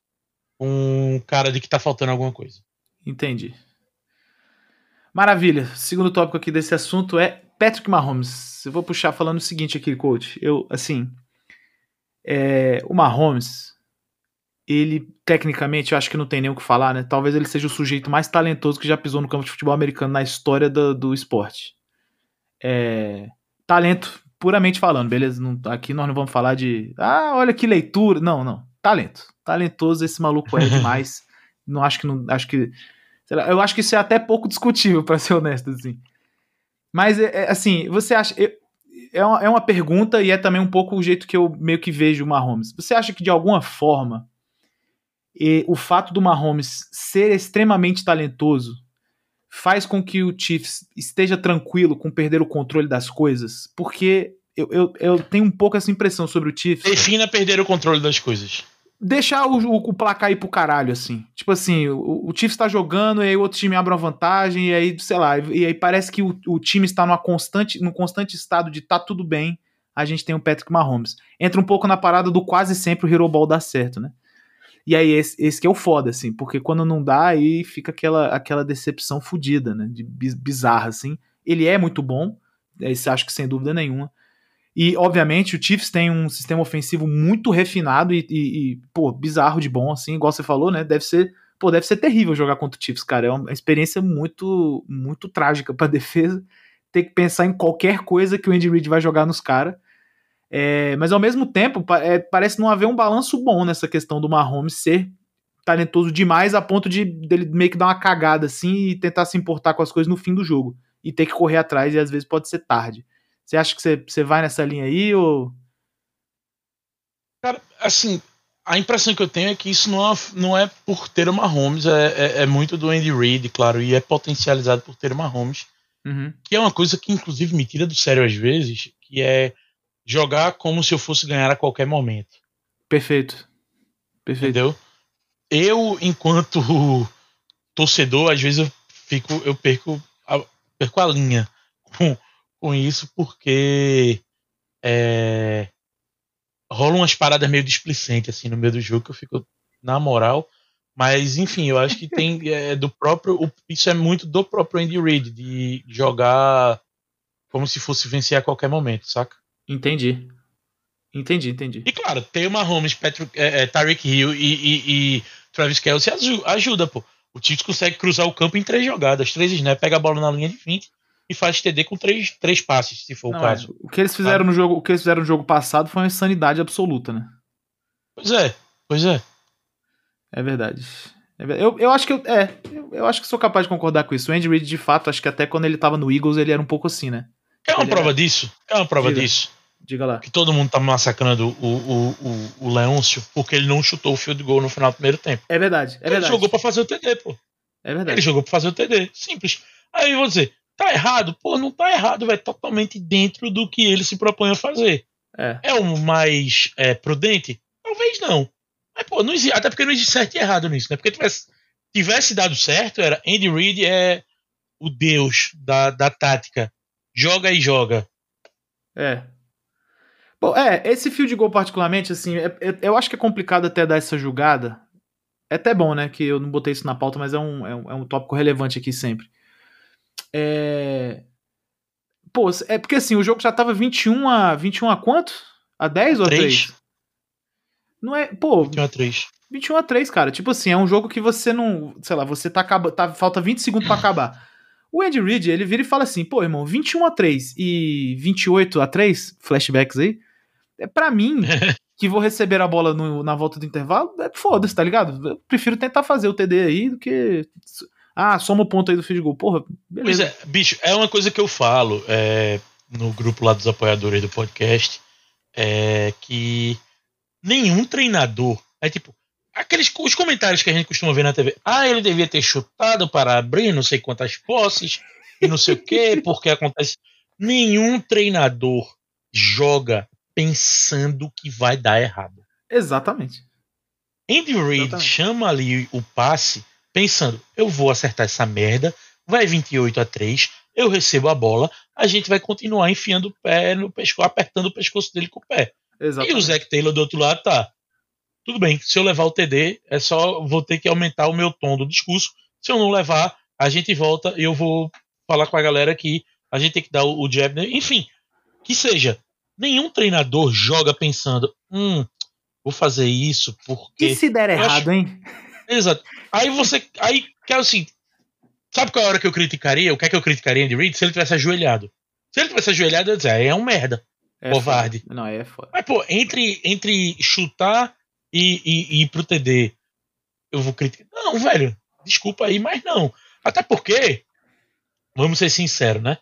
Speaker 3: com cara de que tá faltando alguma coisa.
Speaker 2: Entendi. Maravilha. Segundo tópico aqui desse assunto é Patrick Mahomes. Eu vou puxar falando o seguinte aqui, coach. Eu, assim, é, o Mahomes, ele, tecnicamente, eu acho que não tem nem o que falar, né? Talvez ele seja o sujeito mais talentoso que já pisou no campo de futebol americano na história do, do esporte. É, talento, puramente falando, beleza? Não, aqui nós não vamos falar de, ah, olha que leitura. Não, não. Talento. Talentoso esse maluco é demais. não acho que não, acho que lá, eu acho que isso é até pouco discutível, para ser honesto, assim. Mas, é, é, assim, você acha. Eu, é, uma, é uma pergunta e é também um pouco o jeito que eu meio que vejo o Mahomes. Você acha que, de alguma forma, e, o fato do Mahomes ser extremamente talentoso faz com que o Chiefs esteja tranquilo com perder o controle das coisas? Porque eu, eu, eu tenho um pouco essa impressão sobre o Chiefs.
Speaker 3: Defina perder o controle das coisas
Speaker 2: deixar o, o, o, placar ir pro caralho, assim. Tipo assim, o, o Chiefs tá jogando, e aí o outro time abre uma vantagem, e aí, sei lá, e aí parece que o, o time está numa constante, num constante estado de tá tudo bem, a gente tem o Patrick Mahomes. Entra um pouco na parada do quase sempre o Hero Ball dar certo, né? E aí esse, esse que é o foda, assim, porque quando não dá, aí fica aquela, aquela decepção fodida, né? De bizarra, assim. Ele é muito bom, esse acho que sem dúvida nenhuma. E, obviamente, o Chiefs tem um sistema ofensivo muito refinado e, e, e, pô, bizarro de bom, assim, igual você falou, né? Deve ser, pô, deve ser terrível jogar contra o Chiefs, cara. É uma experiência muito, muito trágica pra defesa. Ter que pensar em qualquer coisa que o Andy Reid vai jogar nos caras. É, mas, ao mesmo tempo, é, parece não haver um balanço bom nessa questão do Mahomes ser talentoso demais a ponto de dele meio que dar uma cagada, assim, e tentar se importar com as coisas no fim do jogo. E ter que correr atrás, e às vezes pode ser tarde. Você acha que você, você vai nessa linha aí ou.
Speaker 3: Cara, assim, a impressão que eu tenho é que isso não é, não é por ter uma Mahomes, é, é, é, muito do Andy Reid, claro, e é potencializado por ter uma Mahomes, uhum. que é uma coisa que inclusive me tira do sério às vezes, que é jogar como se eu fosse ganhar a qualquer momento.
Speaker 2: Perfeito.
Speaker 3: Perfeito. Entendeu? Eu, enquanto torcedor, às vezes eu fico, eu perco a, perco a linha com com isso porque é, rolam umas paradas meio displicentes assim no meio do jogo que eu fico na moral. Mas enfim, eu acho que tem é, do próprio. Isso é muito do próprio Andy Reid, de jogar como se fosse vencer a qualquer momento, saca?
Speaker 2: Entendi. Entendi, entendi.
Speaker 3: E claro, ter uma Holmes, Patrick, é, é, Tyreek Hill e, e, e Travis Kelsey ajuda, pô. O Chiefs consegue cruzar o campo em três jogadas, três snaps, pega a bola na linha de 20 e faz TD com três, três passes, se for Não, o caso.
Speaker 2: É. O que eles fizeram no jogo, o que eles fizeram no jogo passado foi uma insanidade absoluta, né?
Speaker 3: Pois é, pois é.
Speaker 2: É verdade. É eu, eu acho que eu, é, eu, eu, acho que sou capaz de concordar com isso. O Andy Reid, de fato, acho que até quando ele tava no Eagles, ele era um pouco assim, né?
Speaker 3: É uma
Speaker 2: ele
Speaker 3: prova era... disso. É uma prova
Speaker 2: Diga.
Speaker 3: disso.
Speaker 2: Diga lá.
Speaker 3: Que todo mundo tá massacrando o, o, o, o Leôncio porque ele não chutou o field goal no final do primeiro tempo.
Speaker 2: É verdade, é
Speaker 3: ele
Speaker 2: verdade.
Speaker 3: Ele jogou pra fazer o TD, pô.
Speaker 2: É verdade.
Speaker 3: Ele jogou pra fazer o TD. Simples. Aí eu vou dizer, Tá errado? Pô, não tá errado, velho. Totalmente dentro do que ele se propõe a fazer.
Speaker 2: É,
Speaker 3: é o mais é, prudente? Talvez não. Mas, pô, não existe, até porque não existe certo e errado nisso, né? Porque tivesse, tivesse dado certo, era Andy Reid é o deus da, da tática. Joga e joga.
Speaker 2: É. Bom, é, esse fio de gol particularmente, assim, é, é, eu acho que é complicado até dar essa julgada. É até bom, né, que eu não botei isso na pauta, mas é um, é um, é um tópico relevante aqui sempre. É. Pô, é porque assim, o jogo já tava 21 a. 21 a quanto? A 10 ou a 3? 3? Não é. Pô.
Speaker 3: 21 a 3.
Speaker 2: 21 a 3, cara. Tipo assim, é um jogo que você não. Sei lá, você tá acabando. Tá, falta 20 segundos para acabar. O Andy Reid, ele vira e fala assim: pô, irmão, 21 a 3 e 28 a 3, flashbacks aí. É para mim, que vou receber a bola no, na volta do intervalo, é foda-se, tá ligado? Eu prefiro tentar fazer o TD aí do que ah, soma o ponto aí do field goal. Porra, beleza.
Speaker 3: Pois é, bicho, é uma coisa que eu falo é, no grupo lá dos apoiadores do podcast, é que nenhum treinador, é tipo, aqueles os comentários que a gente costuma ver na TV. Ah, ele devia ter chutado para abrir não sei quantas posses e não sei o quê, porque acontece. Nenhum treinador joga pensando que vai dar errado.
Speaker 2: Exatamente.
Speaker 3: Andy Reid chama ali o passe pensando, eu vou acertar essa merda, vai 28 a 3, eu recebo a bola, a gente vai continuar enfiando o pé no pescoço, apertando o pescoço dele com o pé.
Speaker 2: Exatamente.
Speaker 3: E o Zac Taylor do outro lado tá. Tudo bem, se eu levar o TD, é só vou ter que aumentar o meu tom do discurso. Se eu não levar, a gente volta e eu vou falar com a galera que a gente tem que dar o, o jab, né? enfim, que seja. Nenhum treinador joga pensando, hum, vou fazer isso porque.
Speaker 2: E se der errado,
Speaker 3: acho-
Speaker 2: hein?
Speaker 3: Exato. Aí você. Aí, que é assim. Sabe qual é a hora que eu criticaria? O que é que eu criticaria Andy Reid? Se ele tivesse ajoelhado. Se ele tivesse ajoelhado, eu ia dizer, aí é um merda.
Speaker 2: É
Speaker 3: Covarde.
Speaker 2: foda. Não, é foda.
Speaker 3: Mas, pô, entre, entre chutar e, e, e ir pro TD, eu vou criticar. Não, velho, desculpa aí, mas não. Até porque, vamos ser sinceros, né?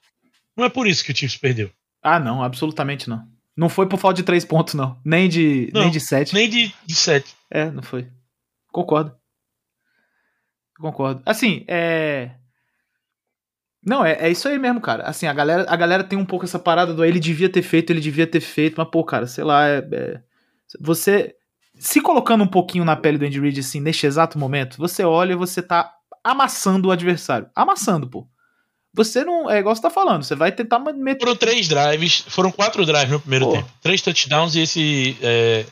Speaker 3: Não é por isso que o Chiefs perdeu.
Speaker 2: Ah, não, absolutamente não. Não foi por falta de três pontos, não. Nem de,
Speaker 3: Não,
Speaker 2: nem de sete.
Speaker 3: Nem de, de sete.
Speaker 2: É, não foi. Concordo. Concordo. Assim, é. Não, é, é isso aí mesmo, cara. Assim, a galera, a galera tem um pouco essa parada do ele devia ter feito, ele devia ter feito, mas, pô, cara, sei lá, é, é- você. Se colocando um pouquinho na pele do Andy Reid, assim, neste exato momento, você olha e você tá amassando o adversário. Amassando, pô. Você não. É igual você tá falando, você vai tentar meter.
Speaker 3: Foram três drives, foram quatro drives no primeiro
Speaker 2: Pô.
Speaker 3: tempo. Três touchdowns e esse, é,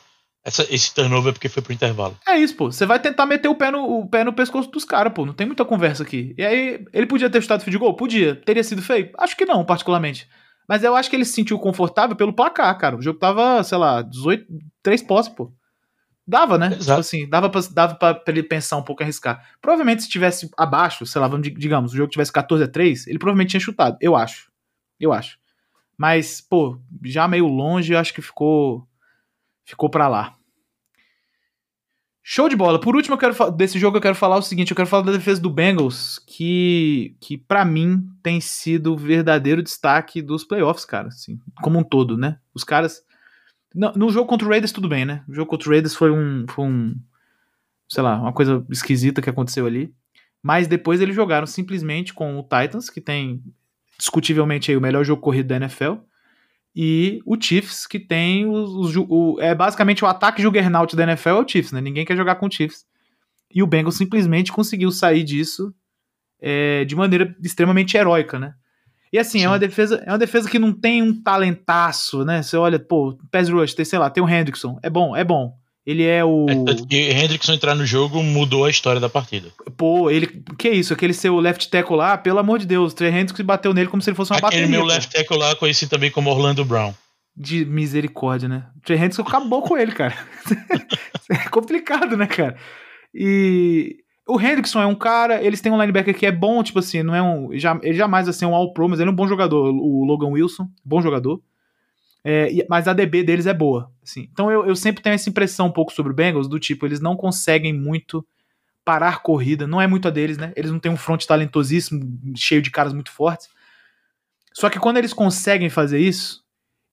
Speaker 3: essa- esse turnover porque foi pro intervalo.
Speaker 2: É isso, pô. Você vai tentar meter o pé no, o pé no pescoço dos caras, pô. Não tem muita conversa aqui. E aí, ele podia ter chutado field goal? Podia. Teria sido feio? Acho que não, particularmente. Mas eu acho que ele se sentiu confortável pelo placar, cara. O jogo tava, sei lá, 18, 3 posses, pô. Dava, né? Tipo
Speaker 3: Exato.
Speaker 2: assim, dava, pra, dava pra, pra ele pensar um pouco e arriscar. Provavelmente se tivesse abaixo, sei lá, vamos, di- digamos, o jogo tivesse 14 a 3, ele provavelmente tinha chutado. Eu acho. Eu acho. Mas, pô, já meio longe, eu acho que ficou. Ficou pra lá. Show de bola. Por último, eu quero desse jogo eu quero falar o seguinte, eu quero falar da defesa do Bengals, que que para mim tem sido o verdadeiro destaque dos playoffs, cara, assim, como um todo, né? Os caras no, jogo contra o Raiders tudo bem, né? O jogo contra o Raiders foi um foi um sei lá, uma coisa esquisita que aconteceu ali. Mas depois eles jogaram simplesmente com o Titans, que tem discutivelmente aí o melhor jogo corrido da NFL, e o Chiefs, que tem os, os o, é basicamente o ataque juggernaut da NFL é o Chiefs, né? Ninguém quer jogar com o Chiefs. E o Bengals simplesmente conseguiu sair disso é, de maneira extremamente heróica, né? E assim, é uma defesa, é uma defesa que não tem um talentaço, né? Você olha, pô, pass rush, tem, sei lá, tem o Hendrickson, é bom, é bom. Ele é o
Speaker 3: É, Hendrickson entrar no jogo mudou a história da partida.
Speaker 2: pô, ele, que isso, aquele seu left tackle lá, pelo amor de Deus, o Trey Hendrickson bateu nele como se ele fosse uma
Speaker 3: Aquele
Speaker 2: bateria.
Speaker 3: meu
Speaker 2: pô.
Speaker 3: left tackle lá, conhecido também como Orlando Brown.
Speaker 2: de misericórdia, né? O Trey Hendrickson acabou com ele, cara. é complicado, né, cara? E o Hendrickson é um cara, eles têm um linebacker que é bom, tipo assim, não é um, já, ele jamais vai ser um all-pro, mas ele é um bom jogador, o Logan Wilson, bom jogador. É, mas a DB deles é boa, assim. Então eu, eu sempre tenho essa impressão um pouco sobre o Bengals, do tipo, eles não conseguem muito parar corrida, não é muito a deles, né? Eles não têm um front talentosíssimo, cheio de caras muito fortes. Só que quando eles conseguem fazer isso,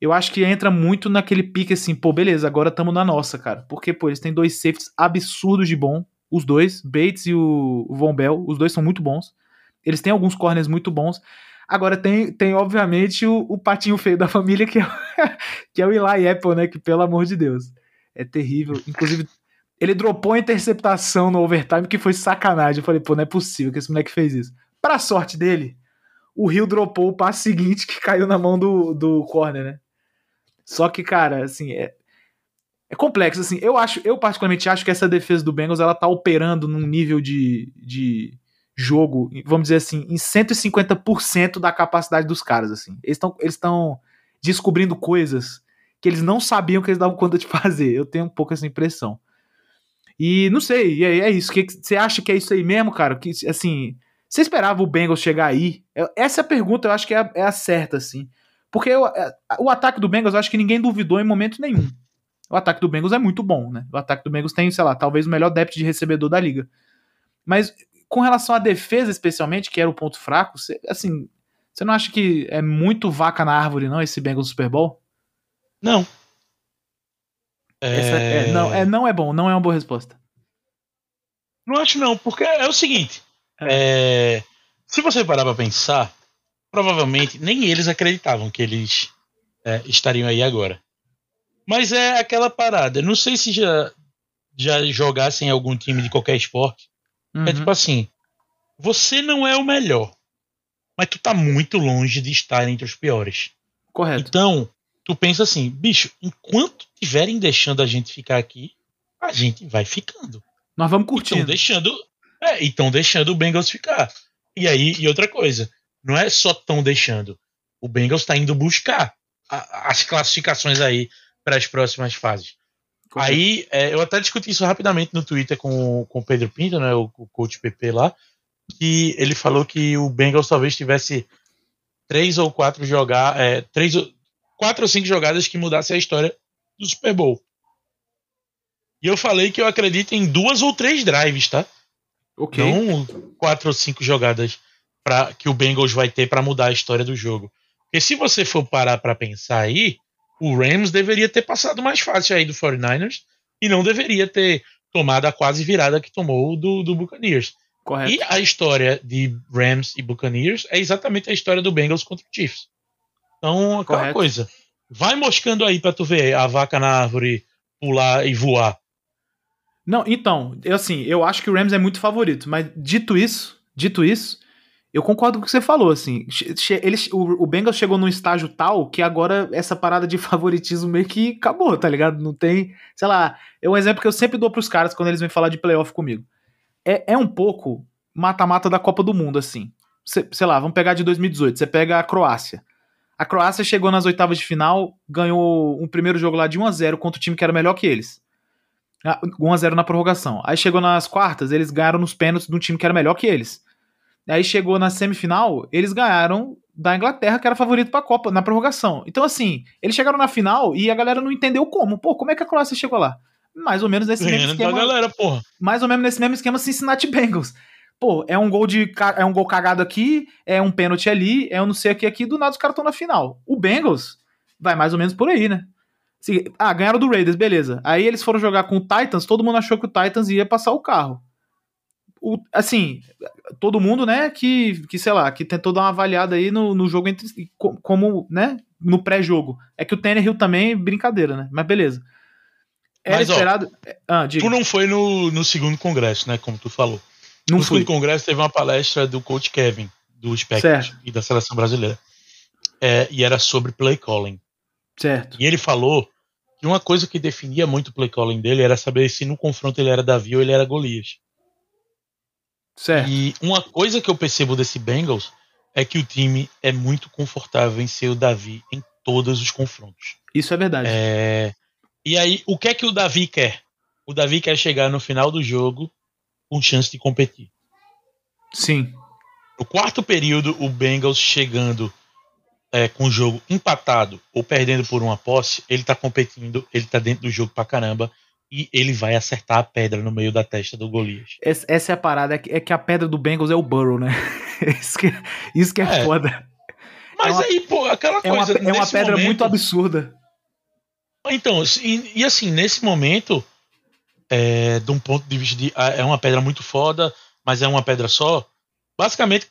Speaker 2: eu acho que entra muito naquele pique assim, pô, beleza, agora tamo na nossa, cara. Porque, pô, eles têm dois safeties absurdos de bom, os dois, Bates e o Von Bell, os dois são muito bons. Eles têm alguns corners muito bons. Agora tem, tem obviamente, o, o patinho feio da família, que é, que é o Eli Apple, né? Que, pelo amor de Deus, é terrível. Inclusive, ele dropou a interceptação no overtime, que foi sacanagem. Eu falei, pô, não é possível que esse moleque fez isso. Pra sorte dele, o Rio dropou o passe seguinte que caiu na mão do, do corner, né? Só que, cara, assim, é, é complexo, assim, eu acho, eu particularmente acho que essa defesa do Bengals, ela tá operando num nível de, de jogo, vamos dizer assim, em 150% da capacidade dos caras, assim. Eles estão eles estão descobrindo coisas que eles não sabiam que eles davam conta de fazer. Eu tenho um pouco essa impressão. E não sei, e é, é isso. Que, você acha que é isso aí mesmo, cara? Que, assim, você esperava o Bengals chegar aí? É- Essa pergunta eu acho que é a, é a certa, assim. Porque o, é- o ataque do Bengals eu acho que ninguém duvidou em momento nenhum. O ataque do Bengals é muito bom, né? O ataque do Bengals tem, sei lá, talvez o melhor depth de recebedor da liga. Mas com relação à defesa, especialmente, que era o ponto fraco, você, assim, você não acha que é muito vaca na árvore, não, esse Bengals Super Bowl?
Speaker 3: Não.
Speaker 2: Essa é- não, é, não é bom, não é uma boa resposta.
Speaker 3: Não acho não, porque é o seguinte. é, se você parar pra pensar, provavelmente nem eles acreditavam que eles é, estariam aí agora. Mas é aquela parada. Não sei se já, já jogassem em algum time de qualquer esporte.
Speaker 2: Uhum.
Speaker 3: É tipo assim: você não é o melhor, mas tu tá muito longe de estar entre os piores.
Speaker 2: Correto.
Speaker 3: Então, tu pensa assim, bicho, enquanto tiverem deixando a gente ficar aqui, a gente vai ficando.
Speaker 2: Nós vamos
Speaker 3: Estão
Speaker 2: curtindo.
Speaker 3: deixando. É, estão deixando o Bengals ficar. E aí, e outra coisa, não é só tão deixando. O Bengals está indo buscar a, as classificações aí para as próximas fases. Aí, é, eu até discuti isso rapidamente no Twitter com, com o Pedro Pinto, né, o, o coach PP lá, que ele falou que o Bengals talvez tivesse três ou quatro jogar, é, três, quatro ou cinco jogadas que mudassem a história do Super Bowl. E eu falei que eu acredito em duas ou três drives, tá?
Speaker 2: Ok.
Speaker 3: Não quatro ou cinco jogadas para que o Bengals vai ter para mudar a história do jogo. Porque se você for parar para pensar aí, o Rams deveria ter passado mais fácil aí do 49ers e não deveria ter tomado a quase virada que tomou do, do Buccaneers.
Speaker 2: Correto.
Speaker 3: E a história de Rams e Buccaneers é exatamente a história do Bengals contra o Chiefs. Então, aquela
Speaker 2: Correto.
Speaker 3: coisa. Vai moscando aí pra tu ver a vaca na árvore pular e voar.
Speaker 2: Não, então, eu assim, eu acho que o Rams é muito favorito, mas dito isso, dito isso, eu concordo com o que você falou, assim. che- che- Ele, o, o Bengals chegou num estágio tal que agora essa parada de favoritismo meio que acabou, tá ligado? Não tem, sei lá, é um exemplo que eu sempre dou pros caras quando eles vêm falar de playoff comigo. É, é um pouco mata-mata da Copa do Mundo, assim. Cê- sei lá, vamos pegar de 2018, você pega a Croácia. A Croácia chegou nas oitavas de final, ganhou um primeiro jogo lá de 1 a 0 contra o time que era melhor que eles. Ah, 1x0 na prorrogação. Aí chegou nas quartas, eles ganharam nos pênaltis de um time que era melhor que eles. Aí chegou na semifinal, eles ganharam da Inglaterra, que era favorito pra Copa, na prorrogação. Então, assim, eles chegaram na final e a galera não entendeu como. Pô, como é que a Croácia chegou lá? Mais ou menos nesse mesmo esquema.
Speaker 3: galera.
Speaker 2: Mais ou menos nesse mesmo esquema Cincinnati Bengals. Pô, é um gol de é um gol cagado aqui, é um pênalti ali, é um não sei o que aqui, do nada os caras estão na final. O Bengals vai mais ou menos por aí, né? Ah, ganharam do Raiders, beleza. Aí eles foram jogar com o Titans, todo mundo achou que o Titans ia passar o carro. O- assim, todo mundo, né, que, que, sei lá, que tentou dar uma avaliada aí no, no jogo entre, co- como, né, no pré-jogo. É que o Tannehill também, brincadeira, né? Mas beleza. Era
Speaker 3: Mas, ó,
Speaker 2: esperado... Ah, diga.
Speaker 3: Tu não foi no, no segundo congresso, né? Como tu falou.
Speaker 2: Não
Speaker 3: no
Speaker 2: fui.
Speaker 3: segundo congresso teve uma palestra do coach Kevin, do Spectre e da seleção brasileira. É, e era sobre play calling.
Speaker 2: Certo.
Speaker 3: E ele falou que uma coisa que definia muito o play calling dele era saber se no confronto ele era Davi ou ele era Golias.
Speaker 2: Certo.
Speaker 3: E uma coisa que eu percebo desse Bengals é que o time é muito confortável em ser o Davi em todos os confrontos.
Speaker 2: Isso é verdade.
Speaker 3: É, E aí, o que é que o Davi quer? O Davi quer chegar no final do jogo com chance de competir.
Speaker 2: Sim.
Speaker 3: No quarto período, o Bengals chegando é, com o jogo empatado ou perdendo por uma posse, ele tá competindo, ele tá dentro do jogo pra caramba e ele vai acertar a pedra no meio da testa do Golias.
Speaker 2: Essa, é a parada, é que, é que a pedra do Bengals é o Burrow, né? isso que, isso que é,
Speaker 3: É.
Speaker 2: foda.
Speaker 3: Mas
Speaker 2: uma-
Speaker 3: aí, pô, aquela
Speaker 2: É uma,
Speaker 3: coisa.
Speaker 2: é uma pedra
Speaker 3: momento-
Speaker 2: muito absurda.
Speaker 3: Então, e, e assim, nesse momento, é, de um ponto de vista de. ah, É uma pedra muito foda, mas é uma pedra só. Basicamente,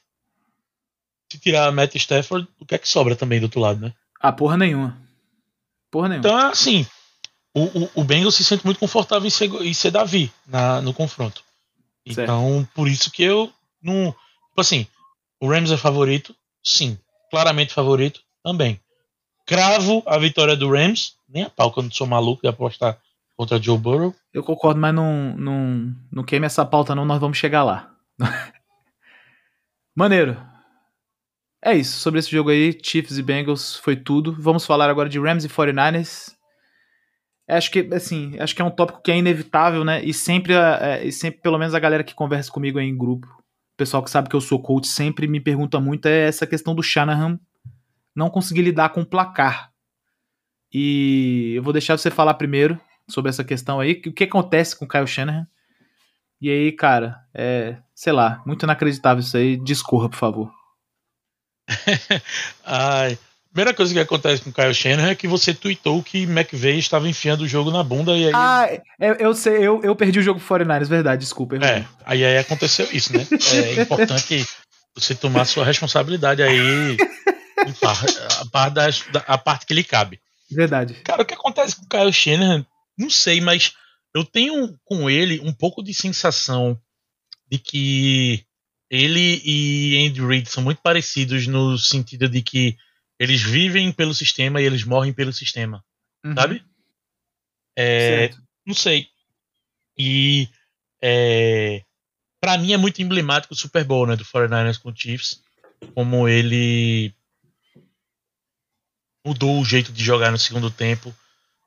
Speaker 3: se tirar a Matt Stafford, o que é que sobra também do outro lado, né?
Speaker 2: Ah, porra nenhuma. Porra nenhuma.
Speaker 3: Então, assim, o, o, o Bengals se sente muito confortável em ser, em ser Davi na, no confronto.
Speaker 2: Certo.
Speaker 3: Então, por isso que eu não. Tipo assim, o Rams é favorito? Sim. Claramente favorito? Também. Cravo a vitória do Rams? Nem a pau, que eu não sou maluco de apostar contra Joe Burrow.
Speaker 2: Eu concordo, mas não, não, não queime essa pauta, não. Nós vamos chegar lá. Maneiro. É isso. Sobre esse jogo aí, Chiefs e Bengals, foi tudo. Vamos falar agora de Rams e 49ers. Acho que, assim, acho que é um tópico que é inevitável, né? E sempre, é, e sempre pelo menos a galera que conversa comigo aí em grupo, o pessoal que sabe que eu sou coach, sempre me pergunta muito é essa questão do Shanahan não conseguir lidar com o placar. E eu vou deixar você falar primeiro sobre essa questão aí. O que acontece com o Kyle Shanahan? E aí, cara, é, sei lá, muito inacreditável isso aí. Discorra, por favor.
Speaker 3: Ai. Primeira coisa que acontece com o Kyle Shanahan é que você tweetou que McVeigh estava enfiando o jogo na bunda e aí.
Speaker 2: Ah, eu, eu sei, eu, eu perdi o jogo pro 49ers, verdade, desculpa. errei.
Speaker 3: É, aí, aí aconteceu isso, né? É importante você tomar a sua responsabilidade aí, a, parte das- a parte que lhe cabe.
Speaker 2: Verdade.
Speaker 3: Cara, o que acontece com o Kyle Shanahan, não sei, mas eu tenho com ele um pouco de sensação de que ele e Andy Reid são muito parecidos no sentido de que eles vivem pelo sistema e eles morrem pelo sistema,
Speaker 2: Uhum,
Speaker 3: sabe? É, não sei. E é, para mim é muito emblemático o Super Bowl, né, do 49ers com o Chiefs, como ele mudou o jeito de jogar no segundo tempo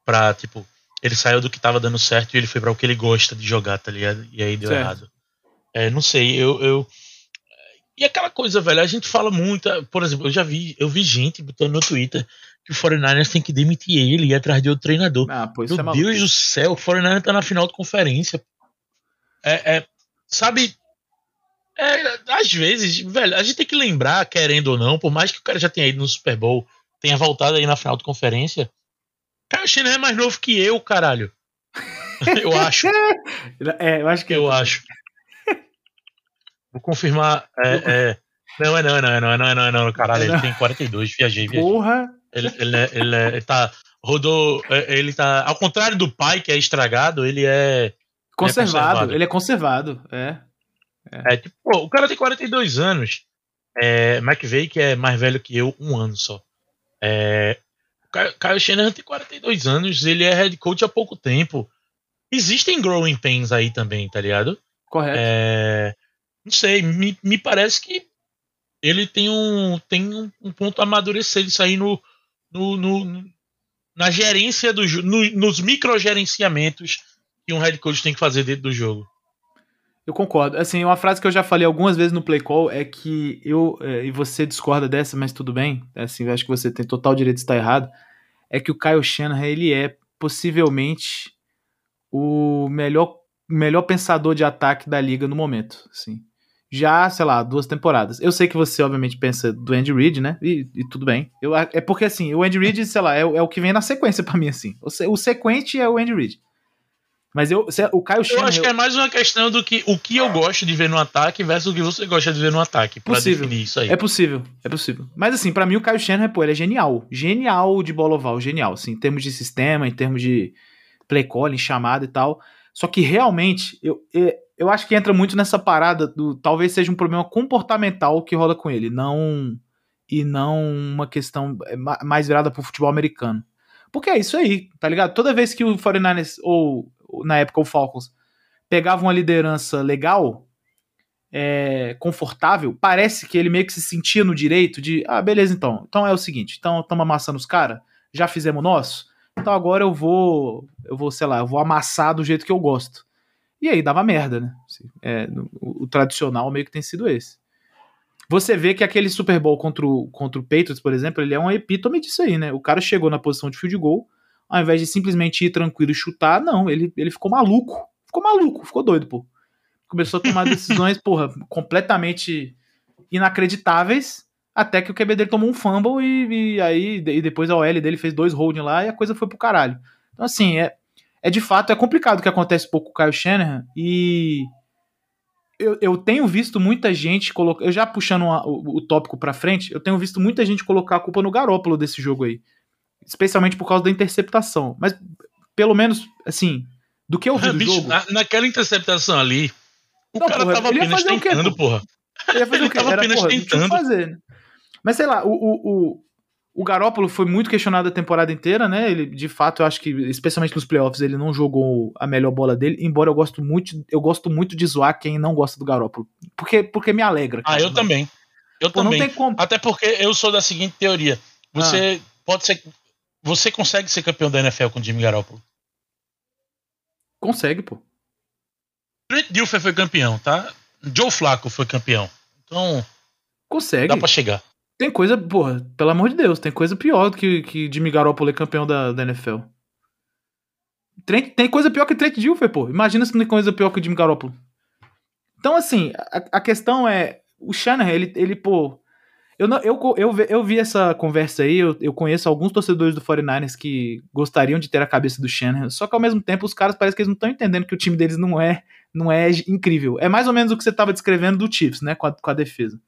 Speaker 3: pra, tipo, ele saiu do que tava dando certo e ele foi para o que ele gosta de jogar, tá ligado? E aí deu
Speaker 2: Certo.
Speaker 3: errado. É, não sei, eu, eu. E aquela coisa, velho, a gente fala muito. Por exemplo, eu já vi, eu vi gente botando no Twitter que o 49ers tem que demitir ele e ir atrás de outro treinador.
Speaker 2: Ah,
Speaker 3: Meu
Speaker 2: é.
Speaker 3: Deus do céu, o 49ers tá na final de conferência. É, é, sabe? É, às vezes, velho, a gente tem que lembrar, querendo ou não, por mais que o cara já tenha ido no Super Bowl, tenha voltado aí na final de conferência, Kyle Shanahan é mais novo que eu, caralho. eu acho,
Speaker 2: É, eu acho que
Speaker 3: eu acho. Vou confirmar. É, é, não, é não, é não, é não, é não, é não, é não, caralho, ele tem 42, viajei, viajei.
Speaker 2: Porra.
Speaker 3: Ele, ele, é- ele, é- ele tá. Rodou. é, Ele tá. Ao contrário do pai, que é estragado, ele é.
Speaker 2: Conservado.
Speaker 3: conservado.
Speaker 2: Ele é conservado. É.
Speaker 3: É tipo, pô, o cara tem 42 anos. É, McVeigh, que é mais velho que eu, um ano só. É, Kyle Shanahan tem 42 anos, ele é head coach há pouco tempo. Existem growing pains aí também, tá ligado?
Speaker 2: Correto.
Speaker 3: É, não sei, me, me parece que ele tem um, tem um, um ponto a amadurecer isso aí no, no, no- na gerência do jogo, nos microgerenciamentos que um head coach tem que fazer dentro do jogo.
Speaker 2: Eu concordo. Assim, uma frase que eu já falei algumas vezes no Play Call é que eu, é, e você discorda dessa, mas tudo bem, assim, eu acho que você tem total direito de estar errado, é que o Kyle Shanahan, ele é possivelmente o melhor, melhor pensador de ataque da liga no momento, assim. Já, sei lá, duas temporadas. Eu sei que você, obviamente, pensa do Andy Reid, né? E, e tudo bem. Eu, é porque, assim, o Andy Reid, sei lá, é, o- é o que vem na sequência pra mim, assim. O, o sequente é o Andy Reid. Mas eu, se- o
Speaker 3: Eu
Speaker 2: Shanahan...
Speaker 3: acho que é mais uma questão do que o que eu gosto de ver no ataque versus o que você gosta de ver no ataque, pra
Speaker 2: Possível.
Speaker 3: definir isso aí.
Speaker 2: É possível, é possível. Mas assim, pra mim o Kyle Shanahan, pô, ele é genial. Genial de bola oval, genial, assim, em termos de sistema, em termos de play calling, chamada e tal. Só que realmente, eu, eu, eu acho que entra muito nessa parada do talvez seja um problema comportamental que rola com ele, não e não uma questão é, ma- mais virada pro futebol americano. Porque é isso aí, tá ligado? Toda vez que o 49ers, ou ou na época o Falcons, pegava uma liderança legal, é, confortável, parece que ele meio que se sentia no direito de, ah, beleza então, então é o seguinte, então estamos amassando os caras, já fizemos o nosso, então agora eu vou, eu vou, sei lá, eu vou amassar do jeito que eu gosto. E aí dava merda, né? Assim, é, o, o tradicional meio que tem sido esse. Você vê que aquele Super Bowl contra o, contra o Patriots, por exemplo, ele é um epítome disso aí, né? O cara chegou na posição de field goal, ao invés de simplesmente ir tranquilo e chutar, não, ele, ele ficou maluco. Ficou maluco, ficou doido, pô. Começou a tomar decisões, porra, completamente inacreditáveis, até que o QB dele tomou um fumble e, e aí e depois a OL dele fez dois holding lá e a coisa foi pro caralho. Então, assim, é, é de fato, é complicado o que acontece pouco com o Kyle Shanahan e eu, eu tenho visto muita gente colocar. Eu já puxando uma- o, o tópico pra frente, eu tenho visto muita gente colocar a culpa no Garópolo desse jogo aí. Especialmente por causa da interceptação. Mas, pelo menos, assim, do que eu vi do
Speaker 3: Bicho,
Speaker 2: jogo.
Speaker 3: na- naquela interceptação ali, o
Speaker 2: Não,
Speaker 3: cara
Speaker 2: porra,
Speaker 3: tava apenas
Speaker 2: fazer o quê,
Speaker 3: tentando, porra.
Speaker 2: Ele ia fazer
Speaker 3: Ele
Speaker 2: o quê?
Speaker 3: tava
Speaker 2: Era,
Speaker 3: apenas
Speaker 2: porra,
Speaker 3: tentando.
Speaker 2: fazer, né? Mas sei lá, o, o, o, o Garópolo foi muito questionado a temporada inteira, né? Ele, de fato, eu acho que, especialmente nos playoffs, ele não jogou a melhor bola dele, embora eu gosto muito, eu gosto muito de zoar quem não gosta do Garópolo. Porque, porque me alegra.
Speaker 3: Ah, eu também. Eu
Speaker 2: Pô,
Speaker 3: também. Até porque eu sou da seguinte teoria. Você
Speaker 2: Ah.
Speaker 3: pode ser. Você consegue ser campeão da NFL com o Jimmy Garoppolo.
Speaker 2: Consegue, pô.
Speaker 3: Trent Dilfer foi campeão, tá? Joe Flacco foi campeão. Então,
Speaker 2: Consegue.
Speaker 3: dá pra chegar.
Speaker 2: Tem coisa, porra, pelo amor de Deus, tem coisa pior do que, que Jimmy Garoppolo é campeão da, da NFL. Trent- tem coisa pior que Trent Dilfer, pô. Imagina se não tem coisa pior que o Jimmy Garoppolo. Então, assim, a, a questão é. O Shanahan, ele, ele pô. Eu, não, eu, eu, eu vi essa conversa aí, eu, eu conheço alguns torcedores do 49ers que gostariam de ter a cabeça do Shanahan, só que ao mesmo tempo os caras parece que eles não estão entendendo que o time deles não é, não é incrível. É mais ou menos o que você estava descrevendo do Chiefs, né, com a, com a defesa.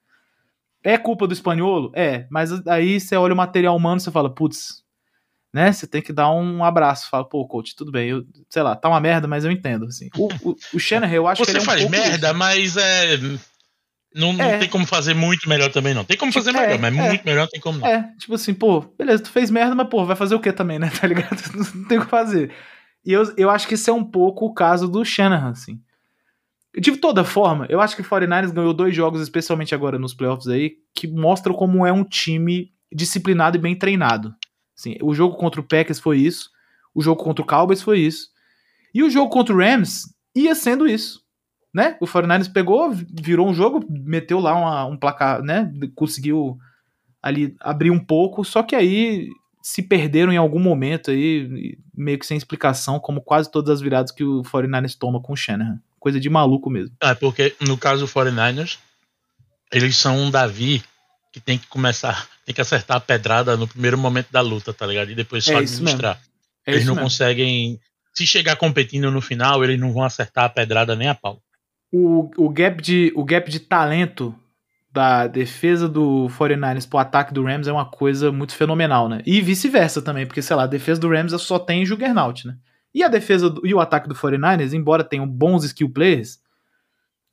Speaker 2: É culpa do espanholo? É, mas aí você olha o material humano e você fala, putz, né? Você tem que dar um abraço. Fala, pô, coach, tudo bem, eu, sei lá, tá uma merda, mas eu entendo. Assim. O, o, o eu acho que
Speaker 3: Você
Speaker 2: ele é um
Speaker 3: faz merda,
Speaker 2: isso.
Speaker 3: mas é. Não, não
Speaker 2: É.
Speaker 3: tem como fazer muito melhor também, não. Tem como fazer
Speaker 2: É,
Speaker 3: melhor, mas
Speaker 2: é.
Speaker 3: muito melhor não tem como não.
Speaker 2: É, tipo assim, pô, beleza, tu fez merda, mas pô, vai fazer o que também, né? Tá ligado? Não tem o que fazer. E eu, eu acho que esse é um pouco o caso do Shanahan, assim. De toda forma, eu acho que o 49ers ganhou dois jogos, especialmente agora nos playoffs aí, que mostram como é um time disciplinado e bem treinado. Assim, o jogo contra o Packers foi isso, o jogo contra o Cowboys foi isso, e o jogo contra o Rams ia sendo isso. Né? O 49ers pegou, virou um jogo, meteu lá uma, um placar, né? Conseguiu ali abrir um pouco, só que aí se perderam em algum momento aí, meio que sem explicação, como quase todas as viradas que o 49ers toma com o Shanahan. Coisa de maluco mesmo.
Speaker 3: É, porque no caso do 49ers, eles são um Davi que tem que começar, tem que acertar a pedrada no primeiro momento da luta, tá ligado? E depois só
Speaker 2: É
Speaker 3: administrar.
Speaker 2: É
Speaker 3: eles não
Speaker 2: mesmo.
Speaker 3: conseguem. Se chegar competindo no final, eles não vão acertar a pedrada nem a pau.
Speaker 2: O, o, gap de, o gap de talento da defesa do 49ers pro ataque do Rams é uma coisa muito fenomenal, né? E vice-versa também, porque, sei lá, a defesa do Rams só tem Juggernaut, né? E a defesa do- e o ataque do 49ers, embora tenham bons skill players,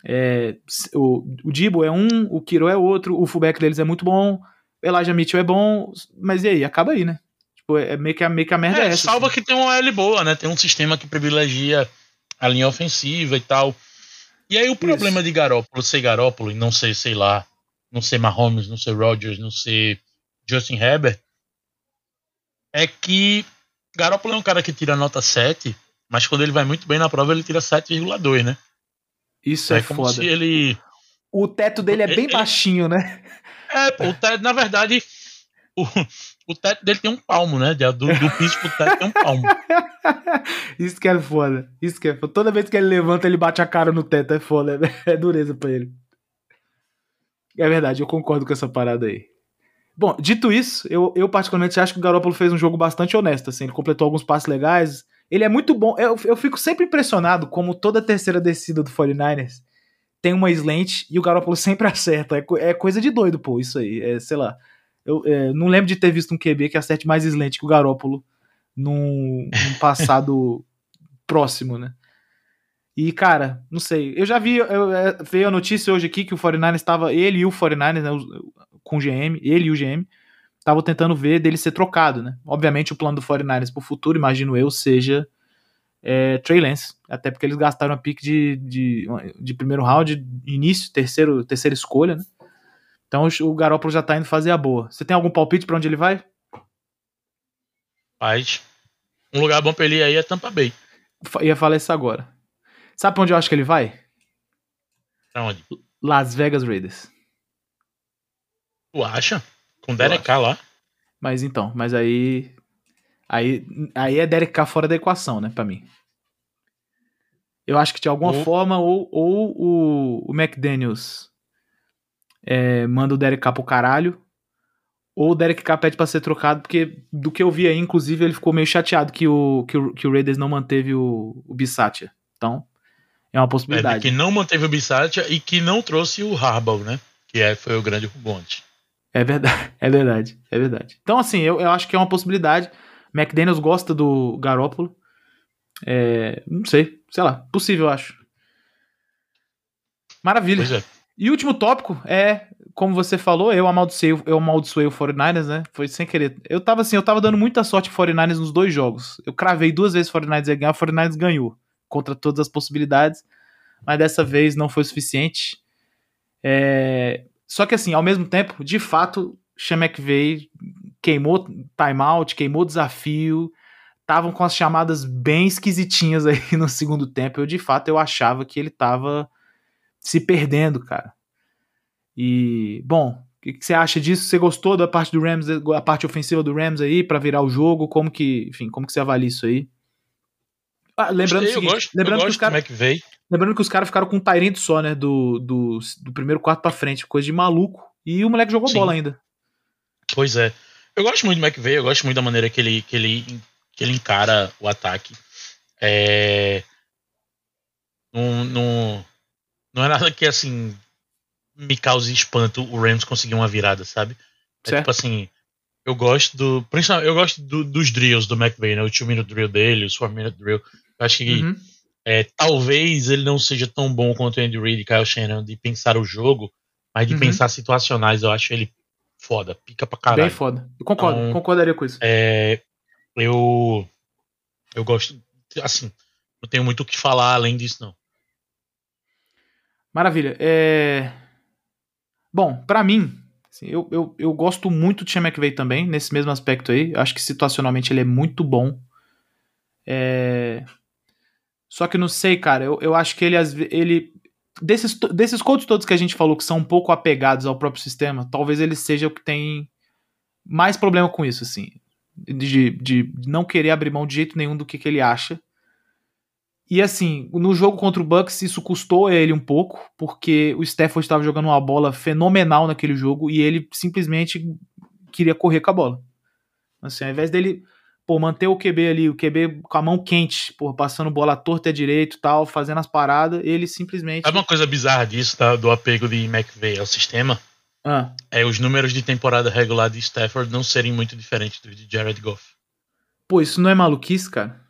Speaker 2: é, o, o Dibo é um, o Kiro é outro, o fullback deles é muito bom, Elijah Mitchell é bom, mas e aí? Acaba aí, né? Tipo, é meio que a, meio que a merda é,
Speaker 3: É,
Speaker 2: essa.
Speaker 3: salva
Speaker 2: assim.
Speaker 3: que tem uma L boa, né? Tem um sistema que privilegia a linha ofensiva e tal. E aí o problema de Garópolo ser Garópolo e não ser, sei lá, não ser Mahomes, não ser Rodgers, não ser Justin Herbert, é que Garópolo é um cara que tira nota 7, mas quando ele vai muito bem na prova ele tira 7,2, né?
Speaker 2: Isso é,
Speaker 3: É como
Speaker 2: foda.
Speaker 3: se ele
Speaker 2: O teto dele é bem
Speaker 3: Ele-
Speaker 2: baixinho, né?
Speaker 3: É, pô, o teto, na verdade, o, o teto dele tem um palmo, né? Do, do piso pro teto tem um palmo.
Speaker 2: Isso que é foda. Isso que é foda. Toda vez que ele levanta, ele bate a cara no teto. É foda. É dureza pra ele. É verdade, eu concordo com essa parada aí. Bom, dito isso, eu, eu particularmente acho que o Garoppolo fez um jogo bastante honesto. Assim, ele completou alguns passes legais. Ele é muito bom. Eu, eu fico sempre impressionado como toda terceira descida do 49ers tem uma slant e o Garoppolo sempre acerta. É, é coisa de doido, pô, isso aí. É, sei lá. Eu é, não lembro de ter visto um QB que acerte mais slant que o Garoppolo num, num passado próximo, né? E, cara, não sei. Eu já vi, eu, é, veio a notícia hoje aqui que o 49ers estava, ele e o 49ers, né, com o GM, ele e o GM, estavam tentando ver dele ser trocado, né? Obviamente o plano do 49ers pro futuro, imagino eu, seja é, Trey Lance. Até porque eles gastaram a pick de, de, de primeiro round, início, terceiro, terceira escolha, né? Então o Garoppolo já tá indo fazer a boa. Você tem algum palpite pra onde ele vai?
Speaker 3: Mas um lugar bom pra ele ir aí é Tampa Bay.
Speaker 2: Ia falar isso agora. Sabe pra onde eu acho que ele vai?
Speaker 3: Pra onde?
Speaker 2: Las Vegas Raiders.
Speaker 3: Tu acha? Com o Derek Carr lá?
Speaker 2: Mas então, mas aí. Aí, aí é Derek Carr fora da equação, né, pra mim. Eu acho que de alguma
Speaker 3: Ou-
Speaker 2: forma, ou, ou o, o McDaniels é, manda o Derek Carr pro caralho, ou o Derek Carr pede pra ser trocado, porque do que eu vi aí, inclusive, ele ficou meio chateado que o, que o, que o Raiders não manteve o, o Bissatia. Então, é uma
Speaker 3: É,
Speaker 2: possibilidade.
Speaker 3: que não manteve o Bissatia e que não trouxe o Harbaugh, né? Que é, foi o grande rubonte.
Speaker 2: É verdade, é verdade, é verdade. Então, assim, eu, eu acho que é uma possibilidade. McDaniels gosta do Garópolo. É, não sei, sei lá, possível, eu acho. Maravilha.
Speaker 3: É.
Speaker 2: E o último tópico é, como você falou, eu amaldiçoei, eu amaldiçoei o 49ers, né? Foi sem querer. Eu tava assim, eu tava dando muita sorte pro 49ers nos dois jogos. Eu cravei duas vezes o 49ers ia ganhar, o 49ers ganhou. Contra todas as possibilidades. Mas dessa vez não foi o suficiente. É, Só que assim, ao mesmo tempo, de fato, Sean McVay queimou timeout, queimou desafio. Estavam com as chamadas bem esquisitinhas aí no segundo tempo. Eu, de fato, eu achava que ele tava se perdendo, cara. E, bom, o que, que você acha disso? Você gostou da parte do Rams, a parte ofensiva do Rams aí para virar o jogo? Como que, enfim, como que você avalia isso aí? Ah, lembrando
Speaker 3: Gostei,
Speaker 2: o seguinte,
Speaker 3: gosto,
Speaker 2: lembrando, que os
Speaker 3: gosto
Speaker 2: cara,
Speaker 3: do McVay.
Speaker 2: Lembrando que os caras ficaram com um Tyrant só, né, do, do, do primeiro quarto pra frente, coisa de maluco. E o moleque jogou
Speaker 3: Sim.
Speaker 2: bola ainda.
Speaker 3: Pois é. Eu gosto muito do McVay, eu gosto muito da maneira que ele, que ele, que ele encara o ataque. É... Não, não, não é nada que assim me cause espanto o Rams conseguir uma virada, sabe? É
Speaker 2: Certo.
Speaker 3: tipo assim, eu gosto do. Principalmente, eu gosto do- dos drills do McVay, né? O 2 minute drill dele, o 4 minute drill. Eu acho que
Speaker 2: Uhum.
Speaker 3: É, talvez ele não seja tão bom quanto o Andy Reid e Kyle Shannon de pensar o jogo, mas de
Speaker 2: Uhum.
Speaker 3: pensar situacionais, eu acho ele foda, pica pra caralho.
Speaker 2: Bem foda. Eu concordo,
Speaker 3: Então,
Speaker 2: concordaria com isso.
Speaker 3: É, eu eu gosto, assim, não tenho muito o que falar além disso, não.
Speaker 2: Maravilha. É... Bom, pra mim, assim, eu, eu, eu gosto muito do Sean McVay também, nesse mesmo aspecto aí. Acho que situacionalmente ele é muito bom. É... Só que não sei, cara, eu, eu acho que ele, ele desses, desses codes todos que a gente falou que são um pouco apegados ao próprio sistema, talvez ele seja o que tem mais problema com isso, assim. De, de não querer abrir mão de jeito nenhum do que, que ele acha. E assim, no jogo contra o Bucks, isso custou a ele um pouco, porque o Stafford estava jogando uma bola fenomenal naquele jogo e ele simplesmente queria correr com a bola. Assim, ao invés dele pô, manter o QB ali, o QB com a mão quente, pô, passando bola torta e direito tal, fazendo as paradas, ele simplesmente.
Speaker 3: Sabe uma coisa bizarra disso, tá, do apego de McVay ao sistema?
Speaker 2: Ah.
Speaker 3: É os números de temporada regular de Stafford não serem muito diferentes dos de Jared Goff.
Speaker 2: Pô, isso não é maluquice, cara?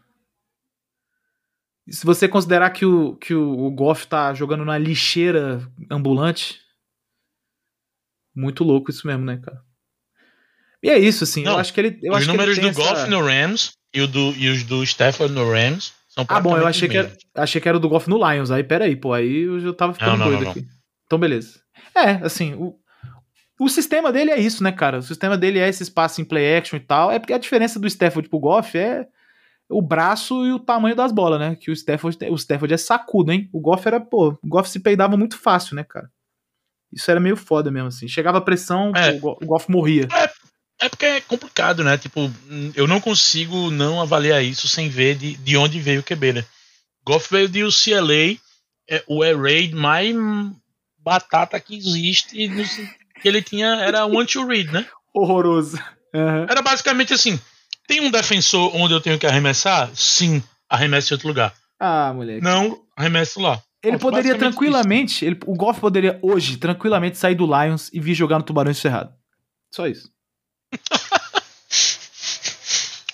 Speaker 2: se você considerar que o, que o, o Goff tá jogando na lixeira ambulante, muito louco isso mesmo, né, cara? E é isso, assim. Não, eu acho que ele. Eu
Speaker 3: os
Speaker 2: acho
Speaker 3: números do essa... Goff no Rams e, o do, e os do Stafford no Rams são
Speaker 2: Ah, bom, eu achei que, era, achei que era o do Goff no Lions. Aí, peraí, pô, aí eu já tava ficando não, não, doido aqui. Então, beleza. É, assim, o, o sistema dele é isso, né, cara? O sistema dele é esse espaço em play action e tal. É porque a diferença do Stafford pro Goff é o braço e o tamanho das bolas, né? Que o Stafford, o Stafford é sacudo, hein? O Goff era, pô, o Goff se peidava muito fácil, né, cara? Isso era meio foda mesmo, assim. Chegava a pressão, é. o Goff morria.
Speaker 3: É, é porque é complicado, né? Tipo, eu não consigo não avaliar isso sem ver de, de onde veio o QB, né? Goff veio de UCLA, é, o Air Raid mais batata que existe, que ele tinha era one to read, né?
Speaker 2: Horroroso. Uhum.
Speaker 3: Era basicamente assim: tem um defensor onde eu tenho que arremessar? Sim, arremesse em outro lugar.
Speaker 2: Ah, moleque.
Speaker 3: Não, arremesso lá.
Speaker 2: Ele poderia tranquilamente, ele, o Goff poderia hoje tranquilamente sair do Lions e vir jogar no Tubarões Cerrado. Só isso.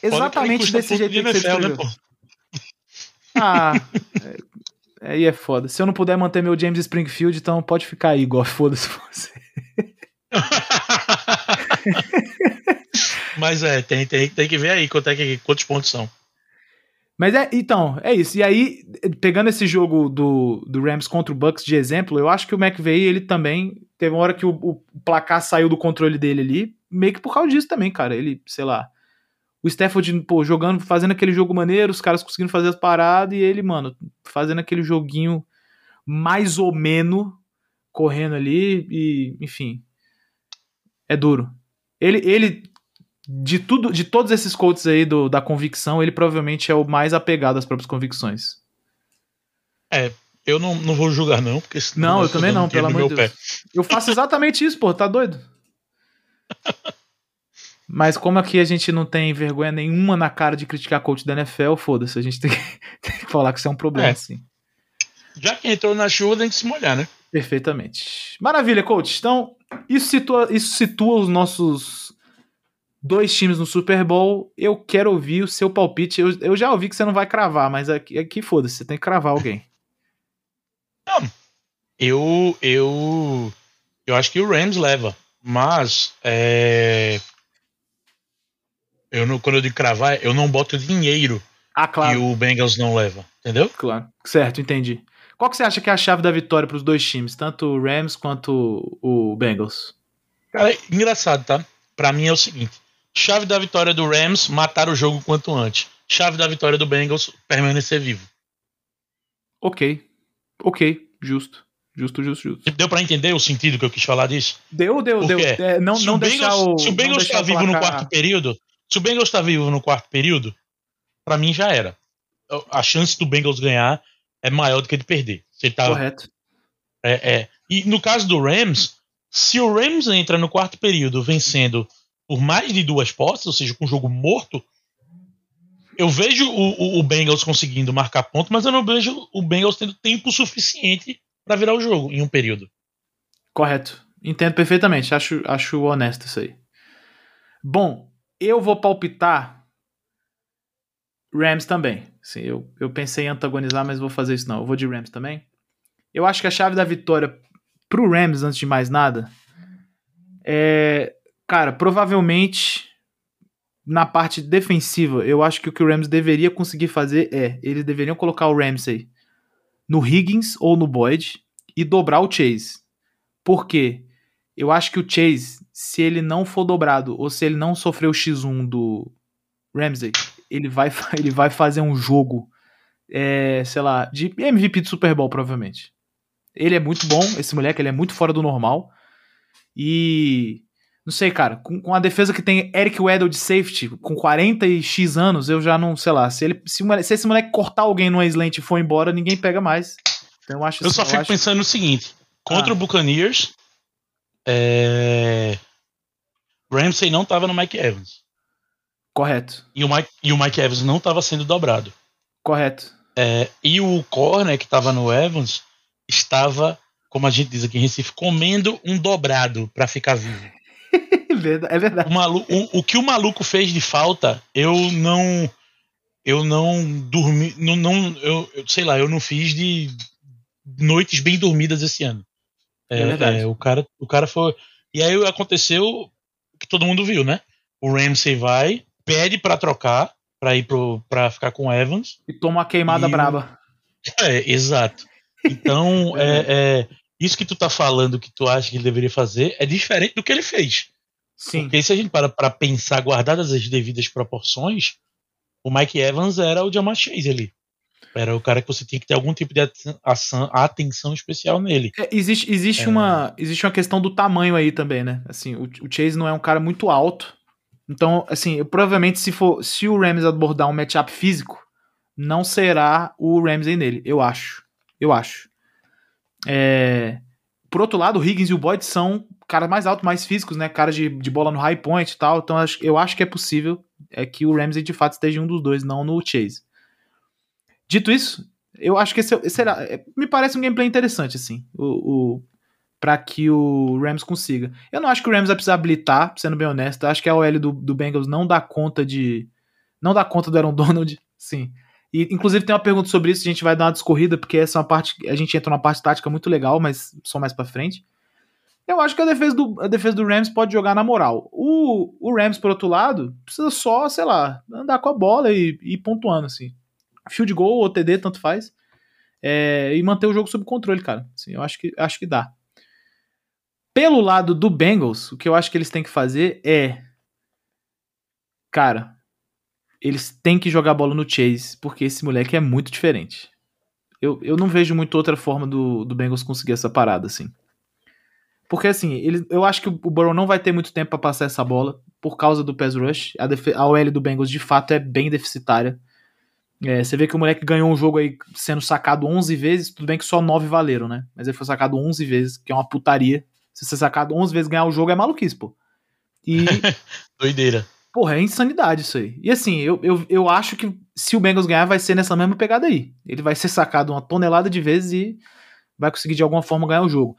Speaker 2: Exatamente desse jeito que você escreveu. Né, ah, é, aí é, é foda. Se eu não puder manter meu James Springfield, então pode ficar aí, igual foda-se você.
Speaker 3: Mas é, tem, tem, tem que ver aí quanto é que, quantos pontos são.
Speaker 2: Mas é, então, é isso. E aí, pegando esse jogo do, do Rams contra o Bucks de exemplo, eu acho que o McVeigh, ele também teve uma hora que o, o placar saiu do controle dele ali, meio que por causa disso também, cara. Ele, sei lá, o Stafford, pô, jogando, fazendo aquele jogo maneiro, os caras conseguindo fazer as paradas, e ele, mano, fazendo aquele joguinho mais ou menos, correndo ali, e, enfim. É duro. Ele, ele de tudo, de todos esses coaches aí do, da convicção, ele provavelmente é o mais apegado às próprias convicções.
Speaker 3: É, eu não, não vou julgar, não, porque
Speaker 2: Não, eu também não, pelo amor de Deus. Pé. Eu faço exatamente isso, pô, tá doido? Mas como aqui a gente não tem vergonha nenhuma na cara de criticar coach da NFL, foda-se, a gente tem que, tem que, falar que isso é um problema, é. sim.
Speaker 3: Já que entrou na chuva, tem que se molhar, né?
Speaker 2: Perfeitamente. Maravilha, coach. Então, isso situa, isso situa os nossos dois times no Super Bowl. Eu quero ouvir o seu palpite. Eu, eu já ouvi que você não vai cravar, mas aqui, aqui foda-se, você tem que cravar alguém.
Speaker 3: Não. Eu, eu, eu acho que o Rams leva. Mas é, eu não, quando eu digo cravar, eu não boto dinheiro
Speaker 2: ah, claro.
Speaker 3: que o Bengals não leva, entendeu?
Speaker 2: Claro, certo, entendi. Qual que você acha que é a chave da vitória para os dois times, tanto o Rams quanto o Bengals?
Speaker 3: Cara, engraçado, tá? Para mim é o seguinte: chave da vitória do Rams, matar o jogo quanto antes. Chave da vitória do Bengals, permanecer vivo.
Speaker 2: Ok, ok, justo. Justo, justo, justo.
Speaker 3: Deu para entender o sentido que eu quis falar disso?
Speaker 2: Deu, deu, deu. É, não,
Speaker 3: se
Speaker 2: não
Speaker 3: o
Speaker 2: deixar o.
Speaker 3: Se o Bengals está vivo no quarto período, se o Bengals está vivo no quarto período, para mim já era. A chance do Bengals ganhar é maior do que de perder. Você tá,
Speaker 2: Correto.
Speaker 3: É, é. E no caso do Rams, se o Rams entra no quarto período vencendo por mais de duas postas, ou seja, com o jogo morto, eu vejo o, o, o, Bengals conseguindo marcar ponto, mas eu não vejo o Bengals tendo tempo suficiente para virar o jogo em um período.
Speaker 2: Correto. Entendo perfeitamente. Acho, acho honesto isso aí. Bom, eu vou palpitar Rams também. Sim, eu, eu pensei em antagonizar, mas vou fazer isso não. Eu vou de Rams também. Eu acho que a chave da vitória pro Rams, antes de mais nada, é. Cara, provavelmente na parte defensiva, eu acho que o que o Rams deveria conseguir fazer é. Eles deveriam colocar o Ramsey no Higgins ou no Boyd e dobrar o Chase. Por quê? Eu acho que o Chase, se ele não for dobrado ou se ele não sofrer o X1 do Ramsey, ele vai, ele vai fazer um jogo, é, sei lá, de MVP do Super Bowl, provavelmente. Ele é muito bom, esse moleque, ele é muito fora do normal. E. Não sei, cara, com, com a defesa que tem Eric Weddle de safety, com 40 e X anos, eu já não, sei lá, se, ele, se, se esse moleque cortar alguém no slant e for embora, ninguém pega mais. Então eu acho
Speaker 3: Eu só
Speaker 2: assim,
Speaker 3: fico
Speaker 2: acho-
Speaker 3: pensando no seguinte: contra
Speaker 2: Ah.
Speaker 3: o Buccaneers, é... Ramsey não tava no Mike Evans.
Speaker 2: Correto,
Speaker 3: E o Mike, e o Mike Evans não tava sendo dobrado.
Speaker 2: correto.
Speaker 3: É, e o corner que tava no Evans estava, como a gente diz aqui em Recife, comendo um dobrado pra ficar vivo.
Speaker 2: É verdade- é verdade.
Speaker 3: O, malu- o- o que o maluco fez de falta, eu não. Eu não dormi. Não, não, eu, eu sei lá, eu não fiz de noites bem dormidas esse ano.
Speaker 2: É verdade.
Speaker 3: é, o, cara, o cara foi. E aí aconteceu o que todo mundo viu, né? O Ramsey vai, pede pra trocar, pra ir pro, pra ficar com o Evans.
Speaker 2: E toma uma queimada
Speaker 3: o-
Speaker 2: braba.
Speaker 3: É, exato. Então, é, é, isso que tu tá falando que tu acha que ele deveria fazer é diferente do que ele fez.
Speaker 2: Sim.
Speaker 3: Porque se a gente para pra pensar, guardadas as devidas proporções, o Mike Evans era o Jamar Chase ali. Era o cara que você tinha que ter algum tipo de aten- ação- atenção especial nele.
Speaker 2: É, existe, existe,
Speaker 3: É.
Speaker 2: uma, existe uma questão do tamanho aí também, né? Assim, o, o Chase não é um cara muito alto. Então, assim, eu- provavelmente se for se o Rams abordar um matchup físico, não será o Ramsey nele, eu acho. Eu acho. É, por outro lado, o Higgins e o Boyd são caras mais altos, mais físicos, né? Caras de, de bola no high point e tal. Então, eu acho que é possível é que o Ramsey de fato esteja em um dos dois, não no Chase. Dito isso, eu acho que esse, será, é, me parece um gameplay interessante, assim, o, o, pra que o Rams consiga. Eu não acho que o Rams vai precisar habilitar, sendo bem honesto. Eu acho que a OL do, do Bengals não dá conta de. Não dá conta do Aaron Donald, sim. E, inclusive, tem uma pergunta sobre isso, a gente vai dar uma discorrida, porque essa é uma parte. A gente entra numa parte tática muito legal, mas só mais pra frente. Eu acho que a defesa do, a defesa do Rams pode jogar na moral. O, o Rams, por outro lado, precisa só, sei lá, andar com a bola e ir pontuando, assim. Field goal ou TD, tanto faz. É, e manter o jogo sob controle, cara. Assim, eu acho que, acho que dá. Pelo lado do Bengals, o que eu acho que eles têm que fazer é. Cara, eles têm que jogar bola no Chase, porque esse moleque é muito diferente. Eu, eu não vejo muito outra forma do, do Bengals conseguir essa parada, assim. Porque, assim, ele, eu acho que o Burrow não vai ter muito tempo pra passar essa bola por causa do pass rush. A, a OL do Bengals, de fato, é bem deficitária. É, você vê que o moleque ganhou um jogo aí sendo sacado 11 vezes, tudo bem que só 9 valeram, né? Mas ele foi sacado 11 vezes, que é uma putaria. Se você sacado 11 vezes e ganhar o jogo é maluquice, pô. E,
Speaker 3: Doideira.
Speaker 2: porra, é insanidade isso aí. E assim, eu, eu, eu acho que se o Bengals ganhar, vai ser nessa mesma pegada aí. Ele vai ser sacado uma tonelada de vezes e vai conseguir de alguma forma ganhar o jogo.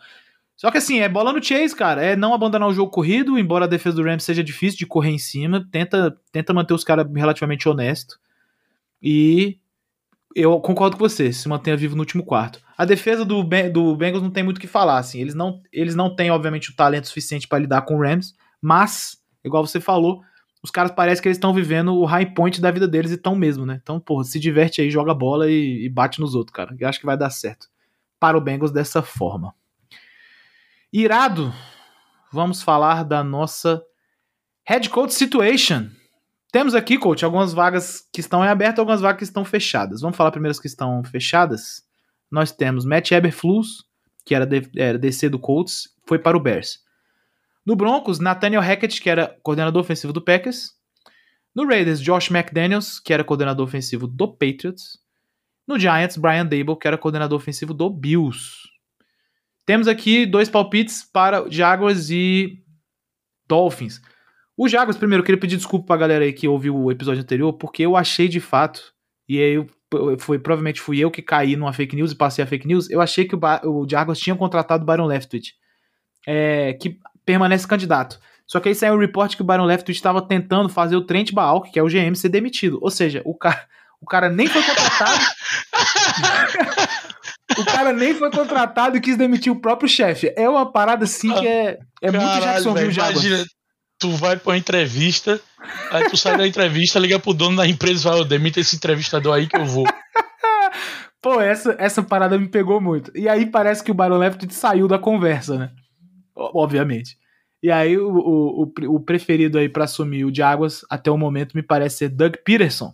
Speaker 2: Só que assim, é bola no chase, cara. É não abandonar o jogo corrido, embora a defesa do Rams seja difícil de correr em cima. Tenta, tenta manter os caras relativamente honestos. E eu concordo com você, se mantenha vivo no último quarto. A defesa do, do Bengals não tem muito o que falar, assim. Eles não, eles não têm, obviamente, o talento suficiente para lidar com o Rams, mas, igual você falou, os caras parecem que eles estão vivendo o high point da vida deles e estão mesmo, né? Então, porra, se diverte aí, joga bola e, e bate nos outros, cara. Eu acho que vai dar certo. Para o Bengals dessa forma. Irado, vamos falar da nossa head coach situation. Temos aqui, coach, algumas vagas que estão em aberto, algumas vagas que estão fechadas. Vamos falar primeiro as que estão fechadas. Nós temos Matt Eberflus, que era, de- era DC do Colts, foi para o Bears. No Broncos, Nathaniel Hackett, que era coordenador ofensivo do Packers. No Raiders, Josh McDaniels, que era coordenador ofensivo do Patriots. No Giants, Brian Dable, que era coordenador ofensivo do Bills. Temos aqui dois palpites para Jaguars e Dolphins. O Jaguars, primeiro, eu queria pedir desculpa pra galera aí que ouviu o episódio anterior, porque eu achei de fato, e aí eu- foi, provavelmente fui eu que caí numa fake news e passei a fake news, eu achei que o, Ba- o Jaguars tinha contratado o Byron Leftwich, é, que permanece candidato. Só que aí saiu um report que o Byron Leftwich estava tentando fazer o Trent Baalk, que é o GM, ser demitido. Ou seja, o cara, o cara nem foi contratado. o cara nem foi contratado e quis demitir o próprio chefe. É uma parada assim que é, é muito
Speaker 3: Caralho,
Speaker 2: Jacksonville
Speaker 3: velho,
Speaker 2: Jaguars.
Speaker 3: Imagina, tu vai pra uma entrevista, aí tu sai da entrevista, liga pro dono da empresa e fala, "Ô, demita esse entrevistador aí que eu vou.
Speaker 2: Pô, essa, essa parada me pegou muito. E aí parece que o Byron Leftwich saiu da conversa, né? Obviamente. E aí o, o, o, o preferido aí para assumir o de Águas até o momento me parece ser Doug Peterson.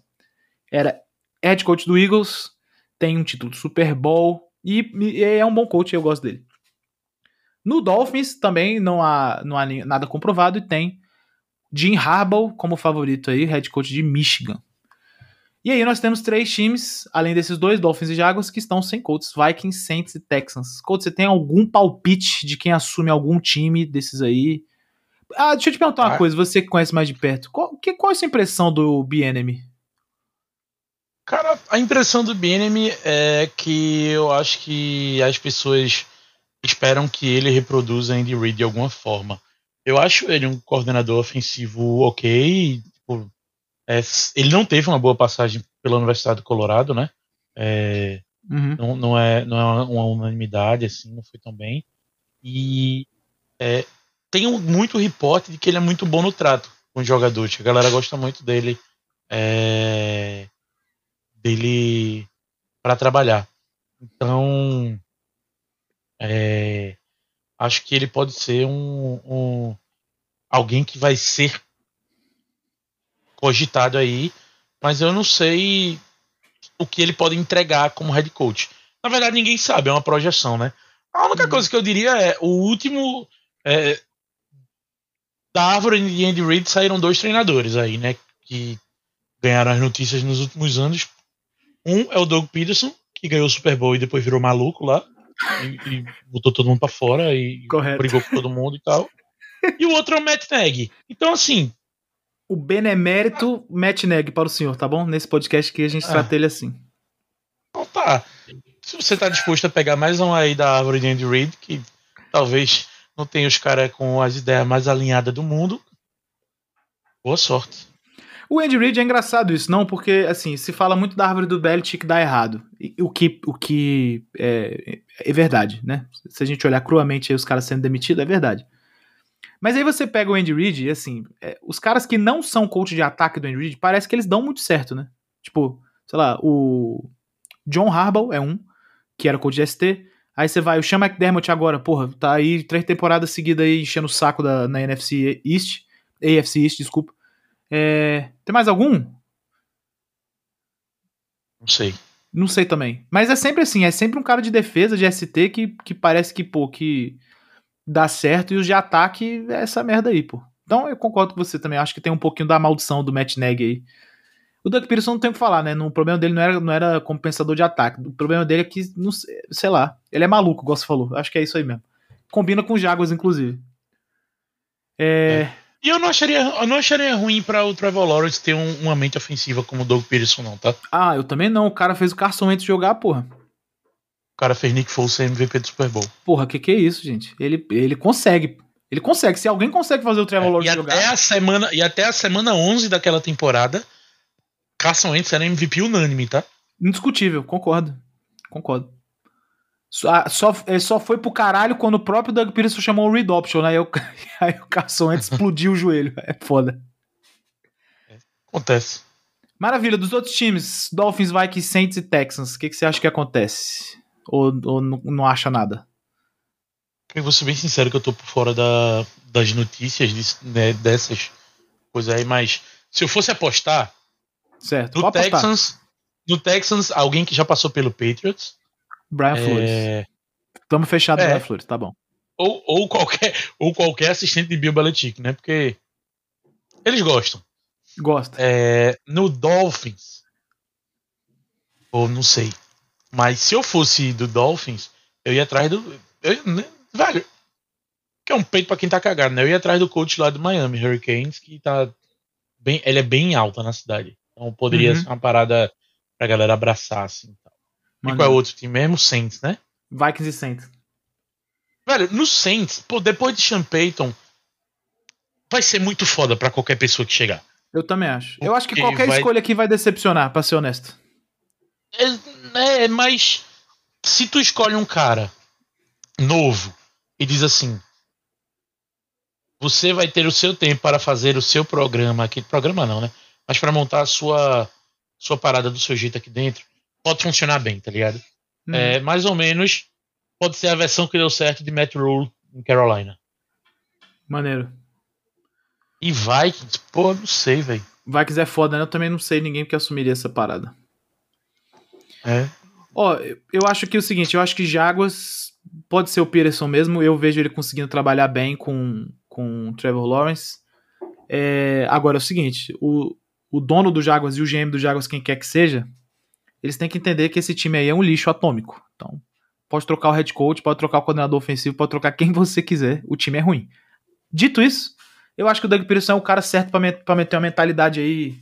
Speaker 2: Era head coach do Eagles, tem um título de Super Bowl e, e é um bom coach, eu gosto dele. No Dolphins também não há, não há nada comprovado e tem Jim Harbaugh como favorito aí, head coach de Michigan. E aí nós temos três times, além desses dois, Dolphins e Jaguars, que estão sem Colts, Vikings, Saints e Texans. Colts, você tem algum palpite de quem assume algum time desses aí? Ah, deixa eu te perguntar uma ah. coisa, você que conhece mais de perto. Qual, que, qual é a sua impressão do BNM?
Speaker 3: A impressão do BNM é que eu acho que as pessoas esperam que ele reproduza Andy Reid de alguma forma. Eu acho ele um coordenador ofensivo ok. Tipo, é, ele não teve uma boa passagem pela Universidade do Colorado, né? É, uhum. não, não, é, não é uma unanimidade, assim, não foi tão bem. E é, tem muito reporte de que ele é muito bom no trato com os jogadores. A galera gosta muito dele. É, dele para trabalhar. Então, é, acho que ele pode ser um, um, alguém que vai ser cogitado aí, mas eu não sei o que ele pode entregar como head coach. Na verdade, ninguém sabe, é uma projeção, né? A única uhum. coisa que eu diria é o último é, da árvore de Andy Reid saíram dois treinadores aí, né? Que ganharam as notícias nos últimos anos. Um é o Doug Peterson, que ganhou o Super Bowl e depois virou maluco lá e, e botou todo mundo para fora e Correto. brigou com todo mundo e tal. E o outro é o Matt Neg. Então, assim.
Speaker 2: O benemérito Matt Neg para o senhor, tá bom? Nesse podcast que a gente ah. trata ele assim.
Speaker 3: Então tá. Se você tá disposto a pegar mais um aí da árvore de Andy Reid, que talvez não tenha os caras com as ideias mais alinhadas do mundo, boa sorte.
Speaker 2: O Andy Reid é engraçado isso, não? Porque, assim, se fala muito da árvore do Belichick dá errado. O que, o que é, é verdade, né? Se a gente olhar cruamente aí os caras sendo demitidos, é verdade. Mas aí você pega o Andy Reid e, assim, é, os caras que não são coach de ataque do Andy Reid, parece que eles dão muito certo, né? Tipo, sei lá, o John Harbaugh é um, que era coach de ST. Aí você vai, o Sean McDermott agora, porra, tá aí três temporadas seguidas aí enchendo o saco da, na NFC East, AFC East, desculpa. É, tem mais algum?
Speaker 3: Não sei.
Speaker 2: Não sei também. Mas é sempre assim, é sempre um cara de defesa, de ST, que, que parece que, pô, que dá certo, e os de ataque é essa merda aí, pô. Então eu concordo com você também, acho que tem um pouquinho da maldição do Matt Neg aí. O Doug Peterson não tem o que falar, né? O problema dele não era, não era compensador de ataque. O problema dele é que, não sei, sei lá, ele é maluco, igual você falou. Acho que é isso aí mesmo. Combina com Jaguars, inclusive. É... é.
Speaker 3: E eu não acharia, eu não acharia ruim para o Trevor Lawrence ter um, uma mente ofensiva como o Doug Peterson, não, tá?
Speaker 2: Ah, eu também não. O cara fez o Carson Wentz jogar, porra.
Speaker 3: O cara fez Nick Foles ser MVP do Super Bowl.
Speaker 2: Porra, que que é isso, gente? Ele, ele consegue. Ele consegue. Se alguém consegue fazer o Trevor é, Lawrence
Speaker 3: e
Speaker 2: jogar.
Speaker 3: Até a semana, e até a semana 11 daquela temporada, Carson Wentz era MVP unânime, tá?
Speaker 2: Indiscutível, concordo. Concordo. Só, só, ele só foi pro caralho quando o próprio Doug Peterson chamou o read option, né? Aí, eu, aí o Carson antes explodiu o joelho. É foda.
Speaker 3: Acontece.
Speaker 2: Maravilha, dos outros times, Dolphins, Vikings, Saints e Texans, o que, que você acha que acontece? Ou, ou não, não acha nada?
Speaker 3: Eu vou ser bem sincero que eu tô por fora da, das notícias né, dessas coisas aí, mas se eu fosse apostar,
Speaker 2: certo,
Speaker 3: no Texans, apostar. no Texans, alguém que já passou pelo Patriots,
Speaker 2: Brian é... Flores. Tamo fechado, é. Brian Flores, tá bom.
Speaker 3: Ou, ou, qualquer, ou qualquer assistente de Bill Belichick, né? Porque eles gostam.
Speaker 2: Gosta.
Speaker 3: É, no Dolphins, ou não sei. Mas se eu fosse do Dolphins, eu ia atrás do. Eu, né, velho, que é um peito pra quem tá cagado, né? Eu ia atrás do coach lá do Miami Hurricanes, que tá bem. Ele é bem alta na cidade. Então poderia uhum. ser uma parada pra galera abraçar, assim. Mano. E qual é o outro time mesmo? Saints, né?
Speaker 2: Vikings e Saints.
Speaker 3: Velho, no Saints, pô, depois de Sean Payton, vai ser muito foda pra qualquer pessoa que chegar.
Speaker 2: Eu também acho. Porque eu acho que qualquer vai... escolha aqui vai decepcionar, pra ser honesto.
Speaker 3: É, é, mas se tu escolhe um cara novo e diz assim: você vai ter o seu tempo para fazer o seu programa aqui, programa não, né? Mas para montar a sua sua parada do seu jeito aqui dentro pode funcionar bem, tá ligado?
Speaker 2: Hum.
Speaker 3: É, mais ou menos pode ser a versão que deu certo de Matt Rule em Carolina.
Speaker 2: Maneiro.
Speaker 3: E Vikings, pô, não sei, velho.
Speaker 2: Vikings é foda, né? Eu também não sei ninguém que assumiria essa parada.
Speaker 3: É.
Speaker 2: Ó, eu acho que é o seguinte, eu acho que Jaguars pode ser o Peterson mesmo, eu vejo ele conseguindo trabalhar bem com, com o Trevor Lawrence. É, agora é o seguinte, o, o dono do Jaguars e o GM do Jaguars, quem quer que seja, eles têm que entender que esse time aí é um lixo atômico. Então, pode trocar o head coach, pode trocar o coordenador ofensivo, pode trocar quem você quiser, o time é ruim. Dito isso, eu acho que o Doug Peterson é o cara certo pra meter uma mentalidade aí,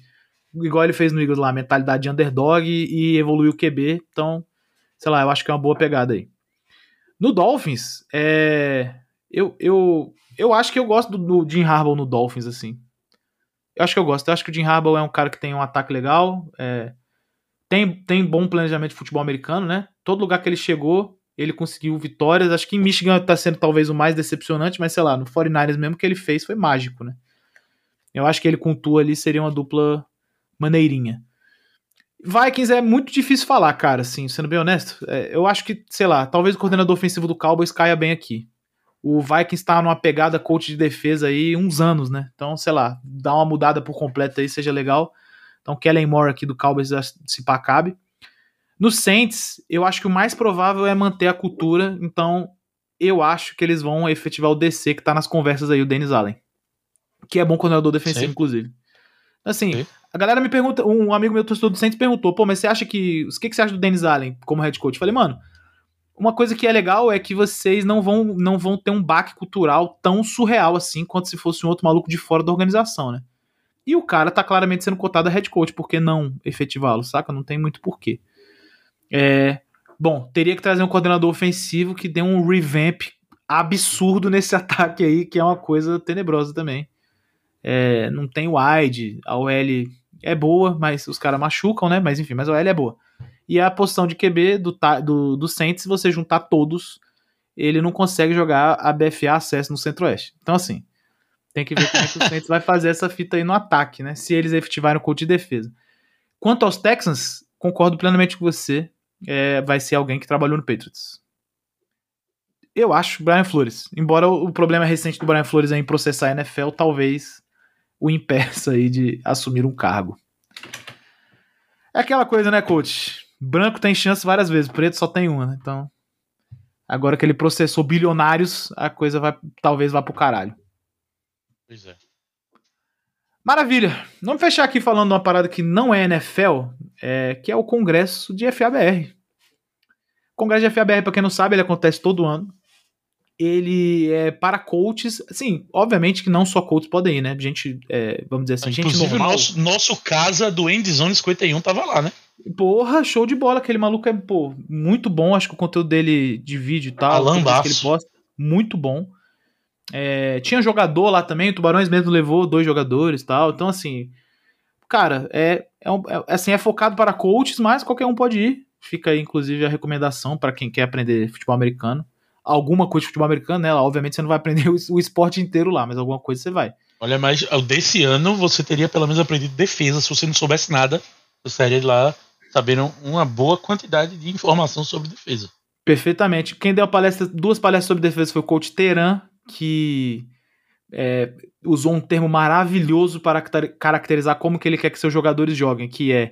Speaker 2: igual ele fez no Eagles lá, mentalidade de underdog e evoluir o QB. Então, sei lá, eu acho que é uma boa pegada aí. No Dolphins, é, eu, eu, eu acho que eu gosto do, do Jim Harbaugh no Dolphins, assim. Eu acho que eu gosto. Eu acho que o Jim Harbaugh é um cara que tem um ataque legal, é, tem, tem bom planejamento de futebol americano, né? Todo lugar que ele chegou, ele conseguiu vitórias. Acho que em Michigan tá sendo talvez o mais decepcionante, mas sei lá, no 49ers mesmo que ele fez foi mágico, né? Eu acho que ele com Tua ali seria uma dupla maneirinha. Vikings é muito difícil falar, cara, assim, sendo bem honesto. É, eu acho que, sei lá, talvez o coordenador ofensivo do Cowboys caia bem aqui. O Vikings tá numa pegada coach de defesa aí uns anos, né? Então, sei lá, dá uma mudada por completo aí, seja legal. Então, Kellen Moore aqui do Cowboys se pá cabe. No Saints, eu acho que o mais provável é manter a cultura, então eu acho que eles vão efetivar o DC que tá nas conversas aí, o Dennis Allen. Que é bom coordenador defensivo, Sim. inclusive. Assim, Sim. a galera me pergunta, um amigo meu torcedor do Saints perguntou, pô, mas você acha que, o que, que você acha do Dennis Allen como head coach? Eu falei, mano, uma coisa que é legal é que vocês não vão, não vão ter um baque cultural tão surreal assim quanto se fosse um outro maluco de fora da organização, né? E o cara tá claramente sendo cotado a head coach, por que não efetivá-lo, saca? Não tem muito porquê. É, bom, teria que trazer um coordenador ofensivo que dê um revamp absurdo nesse ataque aí, que é uma coisa tenebrosa também. É, não tem wide, a OL é boa, mas os caras machucam, né? Mas enfim, mas a OL é boa. E a posição de QB do, do, do Saints, se você juntar todos, ele não consegue jogar a BFA acesso no Centro-Oeste. Então, assim, tem que ver como é que o Saints vai fazer essa fita aí no ataque, né? Se eles efetivarem o coach de defesa. Quanto aos Texans, concordo plenamente com você é, vai ser alguém que trabalhou no Patriots. Eu acho Brian Flores. Embora o problema recente do Brian Flores é em processar a NFL, talvez o impeça aí de assumir um cargo. É aquela coisa, né, coach? Branco tem chance várias vezes, preto só tem uma, né? Então, agora que ele processou bilionários, a coisa vai talvez vá pro caralho.
Speaker 3: Pois é.
Speaker 2: Maravilha. Vamos fechar aqui falando de uma parada que não é NFL, é, que é o congresso de FABR. O congresso de FABR, para quem não sabe, ele acontece todo ano. Ele é para coaches, assim, obviamente que não só coaches podem ir, né? Gente, é, vamos dizer assim,
Speaker 3: Inclusive,
Speaker 2: gente normal.
Speaker 3: Nosso, nosso casa do Endzone 51 tava lá, né?
Speaker 2: Porra, show de bola. Aquele maluco é, pô, muito bom. Acho que o conteúdo dele de vídeo e tal, que ele posta, muito bom. É, tinha jogador lá também, o Tubarões mesmo levou dois jogadores e tal. Então, assim, cara, é, é, um, é, assim, é focado para coaches, mas qualquer um pode ir. Fica aí, inclusive, a recomendação para quem quer aprender futebol americano. Alguma coisa de futebol americano, né? Obviamente você não vai aprender o, o esporte inteiro lá, mas alguma coisa você vai.
Speaker 3: Olha, mas desse ano você teria pelo menos aprendido defesa. Se você não soubesse nada, você de lá sabendo uma boa quantidade de informação sobre defesa.
Speaker 2: Perfeitamente. Quem deu palestra, duas palestras sobre defesa foi o coach Teran, que é, usou um termo maravilhoso para caracterizar como que ele quer que seus jogadores joguem, que é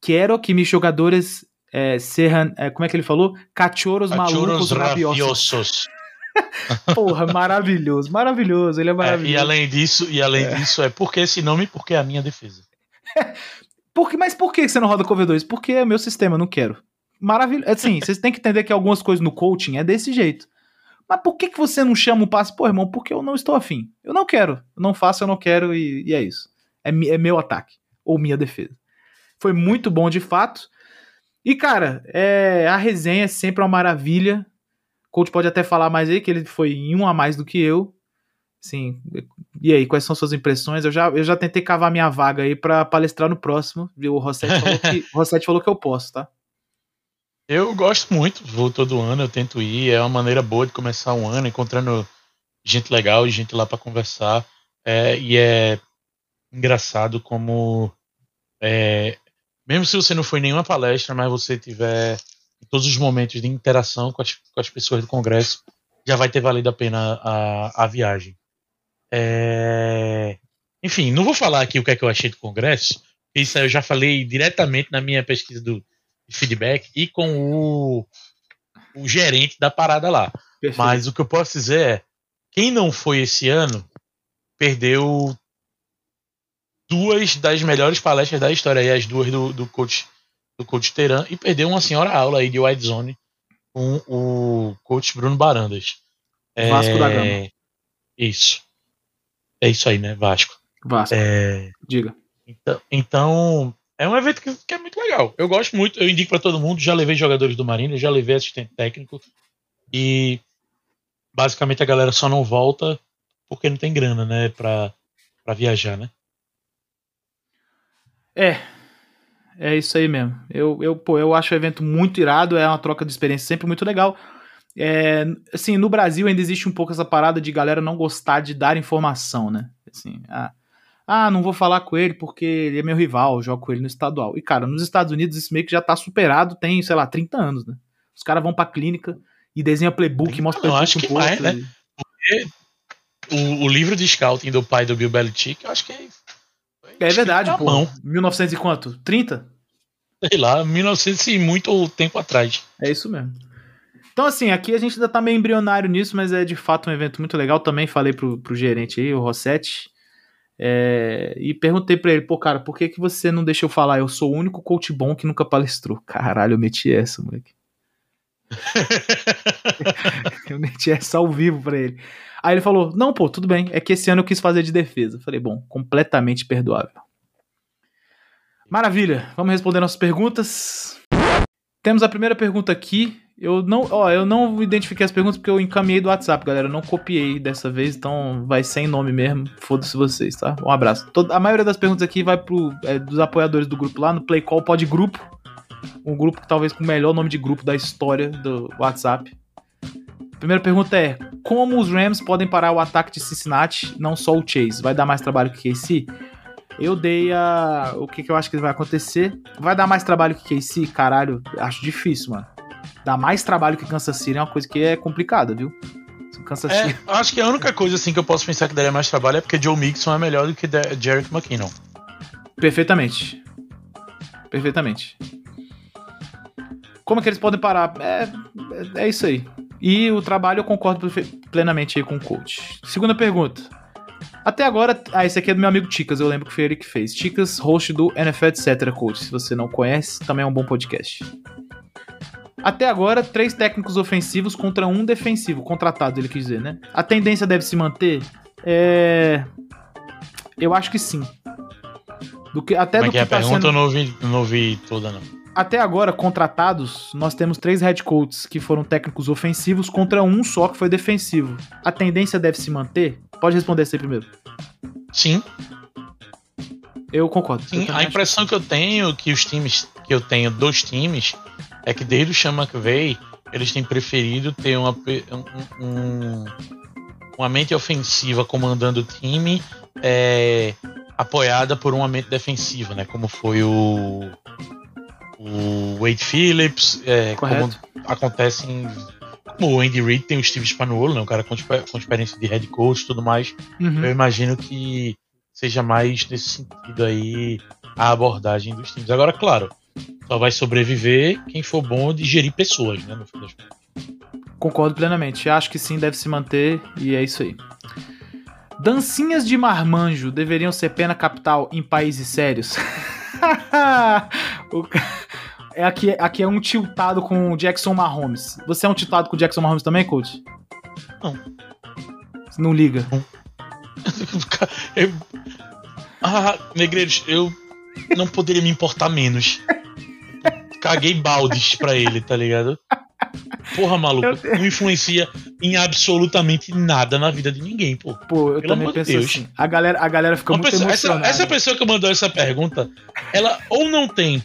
Speaker 2: quero que meus jogadores é, sejam, é, como é que ele falou? Cachorros, malucos rabiosos. Porra, maravilhoso, maravilhoso, ele é maravilhoso.
Speaker 3: É, e além disso, e além é. disso é porque esse nome, porque é a minha defesa.
Speaker 2: porque, mas por que você não roda cover 2? Porque é meu sistema, não quero. Maravilhoso. Assim, vocês têm que entender que algumas coisas no coaching é desse jeito. Mas por que, que você não chama o passe? Pô, irmão, porque eu não estou afim. Eu não quero. Eu não faço, eu não quero e, e é isso. É, é, meu ataque. Ou minha defesa. Foi muito bom de fato. E, cara, é, a resenha é sempre uma maravilha. O coach pode até falar mais aí, que ele foi em um a mais do que eu. Sim. E aí, quais são suas impressões? Eu já, eu já tentei cavar minha vaga aí para palestrar no próximo. O Rossetti falou, que, o Rossetti falou que eu posso, tá?
Speaker 3: Eu gosto muito, vou todo ano, eu tento ir, é uma maneira boa de começar um ano, encontrando gente legal, gente lá para conversar, é, e é engraçado como é, mesmo se você não foi em nenhuma palestra, mas você tiver todos os momentos de interação com as, com as pessoas do congresso, já vai ter valido a pena a, a viagem. É... Enfim, não vou falar aqui o que é que eu achei do congresso, isso eu já falei diretamente na minha pesquisa do feedback e com o, o gerente da parada lá. Perfeito. Mas o que eu posso dizer é, quem não foi esse ano perdeu duas das melhores palestras da história, aí, as duas do, do coach do coach Teran, e perdeu uma senhora aula aí de Wide Zone com o coach Bruno Barandas.
Speaker 2: Vasco é... da Gama.
Speaker 3: Isso. É isso aí, né? Vasco.
Speaker 2: Vasco.
Speaker 3: É...
Speaker 2: Diga.
Speaker 3: Então, então, é um evento que, que, é muito legal. Eu gosto muito, eu indico para todo mundo. Já levei jogadores do Marinho, já levei assistente técnico. E basicamente a galera só não volta porque não tem grana, né? Pra, pra viajar, né?
Speaker 2: É. É isso aí mesmo. Eu, eu, pô, eu acho o evento muito irado, é uma troca de experiência sempre muito legal. É, assim, no Brasil ainda existe um pouco essa parada de galera não gostar de dar informação, né? Assim, ah, não vou falar com ele porque ele é meu rival, jogo com ele no estadual. E, cara, nos Estados Unidos isso meio que já tá superado, tem, sei lá, 30 anos, né? Os caras vão pra clínica e desenha playbook, mostra
Speaker 3: playbook. Eu acho que mais, né? Porque o, o, livro de scouting do pai do Bill Belichick, eu acho que é
Speaker 2: é verdade, pô. Mão. 1900 e quanto? 30?
Speaker 3: Sei lá, 1900 e muito tempo atrás.
Speaker 2: É isso mesmo. Então, assim, aqui a gente ainda tá meio embrionário nisso, mas é de fato um evento muito legal. Também falei pro, pro gerente aí, o Rossetti, é, e perguntei pra ele, pô, cara, por que, que você não deixa eu falar? Eu sou o único coach bom que nunca palestrou. Caralho, eu meti essa, moleque. eu meti essa ao vivo pra ele. Aí ele falou: Não, pô, tudo bem. É que esse ano eu quis fazer de defesa. falei: Bom, completamente perdoável. Maravilha. Vamos responder nossas perguntas. Temos a primeira pergunta aqui. Eu não, ó, eu não identifiquei as perguntas porque eu encaminhei do WhatsApp, galera. Eu não copiei dessa vez, então vai sem nome mesmo. Foda-se vocês, tá? Um abraço. Toda, a maioria das perguntas aqui vai pro é, dos apoiadores do grupo lá no Play Call Pod Grupo. Um grupo que talvez com o melhor nome de grupo da história do WhatsApp. Primeira pergunta é: como os Rams podem parar o ataque de Cincinnati, não só o Chase? Vai dar mais trabalho que KC? Eu dei a. O que, que eu acho que vai acontecer? Vai dar mais trabalho que KC? Caralho, acho difícil, mano. Dar mais trabalho que Kansas City é uma coisa que é complicada, viu?
Speaker 3: Kansas é, City. acho que a única coisa assim que eu posso pensar que daria mais trabalho é porque Joe Mixon é melhor do que Jarek McKinnon.
Speaker 2: Perfeitamente. Perfeitamente. Como é que eles podem parar? É, é, é isso aí. E o trabalho eu concordo plenamente aí com o coach. Segunda pergunta. Até agora, ah, esse aqui é do meu amigo Ticas, eu lembro que foi ele que fez. Ticas, host do NFL Etc. Coach. Se você não conhece, também é um bom podcast. Até agora, três técnicos ofensivos contra um defensivo, contratado, ele quis dizer, né? A tendência deve se manter? É. Eu acho que sim.
Speaker 3: Do que, até Como é do que, é a tá pergunta sendo... eu não ouvi, não ouvi toda, não
Speaker 2: até agora, contratados, nós temos três head coaches que foram técnicos ofensivos contra um só que foi defensivo. A tendência deve se manter? Pode responder aí primeiro.
Speaker 3: Sim.
Speaker 2: Eu concordo.
Speaker 3: Sim, eu a impressão que... que eu tenho que os times que eu tenho dos times é que desde o Sean McVay eles têm preferido ter uma, um, um, uma mente ofensiva comandando o time é, apoiada por uma mente defensiva, né? Como foi o o Wade Phillips, é, como acontece em. Como o Andy Reid tem o Steve Spanuolo, né, um cara com, com experiência de head coach e tudo mais. Uhum. Eu imagino que seja mais nesse sentido aí a abordagem dos times. Agora, claro, só vai sobreviver quem for bom de gerir pessoas, né? No fim das contas.
Speaker 2: Concordo plenamente. Acho que sim, deve se manter e é isso aí. Dancinhas de marmanjo deveriam ser pena capital em países sérios? o... é aqui, aqui é um tiltado com o Jackson Mahomes. Você é um tiltado com o Jackson Mahomes também, coach?
Speaker 3: Não.
Speaker 2: Você não liga? Não.
Speaker 3: eu... Ah, Negreiros, eu não poderia me importar menos. Caguei baldes pra ele, tá ligado? Porra, maluco, não influencia em absolutamente nada na vida de ninguém, pô.
Speaker 2: Pô, eu Pelo também penso Deus. assim. A galera, a galera fica Uma muito pessoa.
Speaker 3: Essa, essa pessoa que mandou essa pergunta, ela ou não tem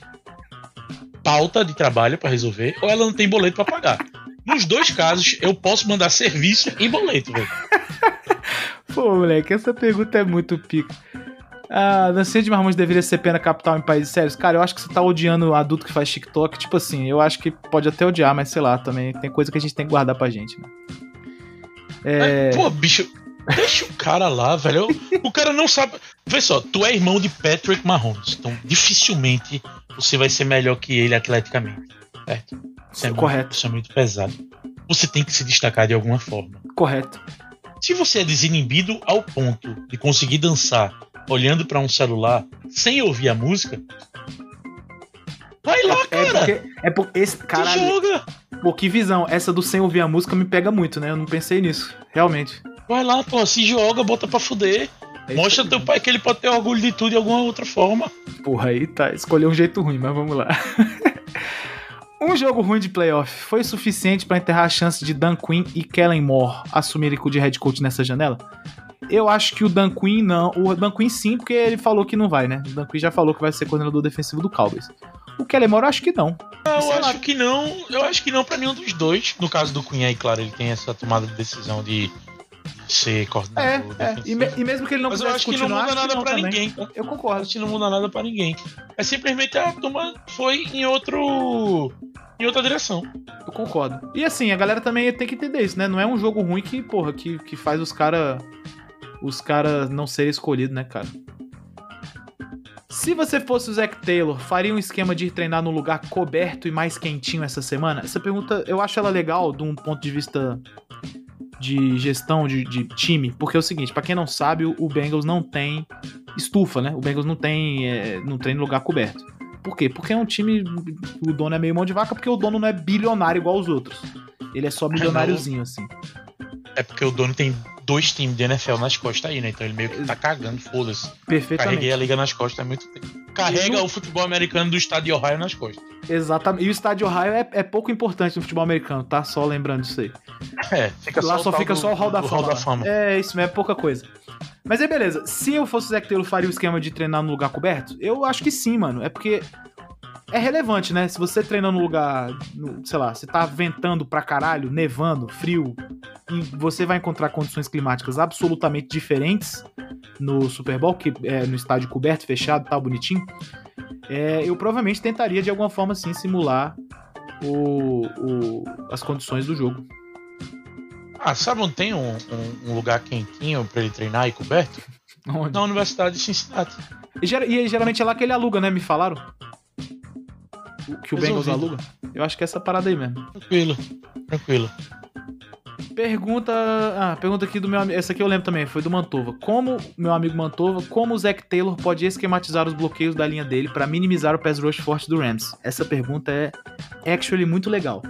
Speaker 3: pauta de trabalho para resolver, ou ela não tem boleto para pagar. Nos dois casos, eu posso mandar serviço e boleto, velho.
Speaker 2: Pô, moleque, essa pergunta é muito pica. Ah, dancinha de marmanjo deveria ser pena capital em países sérios. Cara, eu acho que você tá odiando o adulto que faz TikTok. Tipo assim, eu acho que pode até odiar, mas sei lá, também tem coisa que a gente tem que guardar pra gente, né? É...
Speaker 3: Pô, bicho, deixa o cara lá, velho. O cara não sabe. Vê só, tu é irmão de Patrick Mahomes, então dificilmente você vai ser melhor que ele atleticamente. Certo? Isso é, muito,
Speaker 2: Correto.
Speaker 3: isso é muito pesado. Você tem que se destacar de alguma forma.
Speaker 2: Correto.
Speaker 3: Se você é desinibido ao ponto de conseguir dançar olhando pra um celular sem ouvir a música, vai lá,
Speaker 2: É
Speaker 3: cara.
Speaker 2: porque, é porque esse
Speaker 3: Tu
Speaker 2: cara.
Speaker 3: joga.
Speaker 2: Pô, que visão. Essa do sem ouvir a música me pega muito, né? Eu não pensei nisso. Realmente.
Speaker 3: Vai lá, pô, se joga, bota pra fuder.
Speaker 2: É
Speaker 3: Mostra teu pai que ele pode ter orgulho de tudo de alguma outra forma.
Speaker 2: Porra, aí tá. Escolheu um jeito ruim, mas vamos lá. um jogo ruim de playoff foi suficiente pra enterrar a chance de Dan Quinn e Kellen Moore assumirem o de head coach nessa janela? Eu acho que o Dan Quinn não. O Dan Quinn sim, porque ele falou que não vai, né? O Dan Quinn já falou que vai ser coordenador defensivo do Cowboys. O Kellen Moore eu acho que não.
Speaker 3: Eu
Speaker 2: Sei lá.
Speaker 3: acho que não, eu acho que não pra nenhum dos dois. No caso do Cunha aí, claro, ele tem essa tomada de decisão de, ser
Speaker 2: É,
Speaker 3: coordenador
Speaker 2: é. E,
Speaker 3: defensivo.
Speaker 2: me- e mesmo que ele não
Speaker 3: Mas eu acho que não muda
Speaker 2: acho
Speaker 3: nada
Speaker 2: também.
Speaker 3: ninguém.
Speaker 2: Eu concordo.
Speaker 3: acho que não muda nada pra ninguém. É simplesmente a turma foi em outro. em outra direção.
Speaker 2: Eu concordo. E assim, a galera também tem que entender isso, né? Não é um jogo ruim que, porra, que, que faz os cara os cara não serem escolhidos, né, cara? Se você fosse o Zac Taylor, faria um esquema de ir treinar num lugar coberto e mais quentinho essa semana? Essa pergunta, eu acho ela legal de um ponto de vista de gestão de, de time, porque é o seguinte, pra quem não sabe, o Bengals não tem estufa, né? O Bengals não tem, é, não treina em lugar coberto. Por quê? Porque é um time, o dono é meio mão de vaca, porque o dono não é bilionário igual os outros. Ele é só milionáriozinho, assim.
Speaker 3: É porque o dono tem dois times de NFL nas costas aí, né? Então ele meio que tá cagando, foda-se.
Speaker 2: Perfeitamente.
Speaker 3: Carreguei a liga nas costas há muito tempo. Carrega
Speaker 2: não-
Speaker 3: o futebol americano do estado de Ohio nas costas.
Speaker 2: Exatamente. E o estádio Ohio é, é pouco importante no futebol americano, tá? Só lembrando disso aí.
Speaker 3: É, fica
Speaker 2: Lá
Speaker 3: só,
Speaker 2: só fica
Speaker 3: do-
Speaker 2: só o Hall da Fama.
Speaker 3: Hall da
Speaker 2: lá.
Speaker 3: Fama.
Speaker 2: É, isso mesmo, é pouca coisa. Mas aí, beleza. Se eu fosse o Zac Taylor, faria o esquema de treinar no lugar coberto? Eu acho que sim, mano. É porque é relevante, né? Se você treina num lugar, no- sei lá, você tá ventando pra caralho, nevando, frio, e você vai encontrar condições climáticas absolutamente diferentes no Super Bowl, que é no estádio coberto, fechado, tal, bonitinho. É, eu provavelmente tentaria de alguma forma sim simular o- o- as condições do jogo.
Speaker 3: Ah, sabe onde tem um, um- um lugar quentinho pra ele treinar e coberto?
Speaker 2: Onde?
Speaker 3: Na Universidade de Cincinnati.
Speaker 2: E, e geralmente é lá que ele aluga, né? Me falaram? Que o Bengals aluga? Eu acho que é essa parada aí mesmo.
Speaker 3: Tranquilo, tranquilo.
Speaker 2: Pergunta. Ah, pergunta aqui do meu amigo. Essa aqui eu lembro também, foi do Mantova. Como, meu amigo Mantova, como o Zac Taylor pode esquematizar os bloqueios da linha dele pra minimizar o pass rush forte do Rams? Essa pergunta é actually muito legal.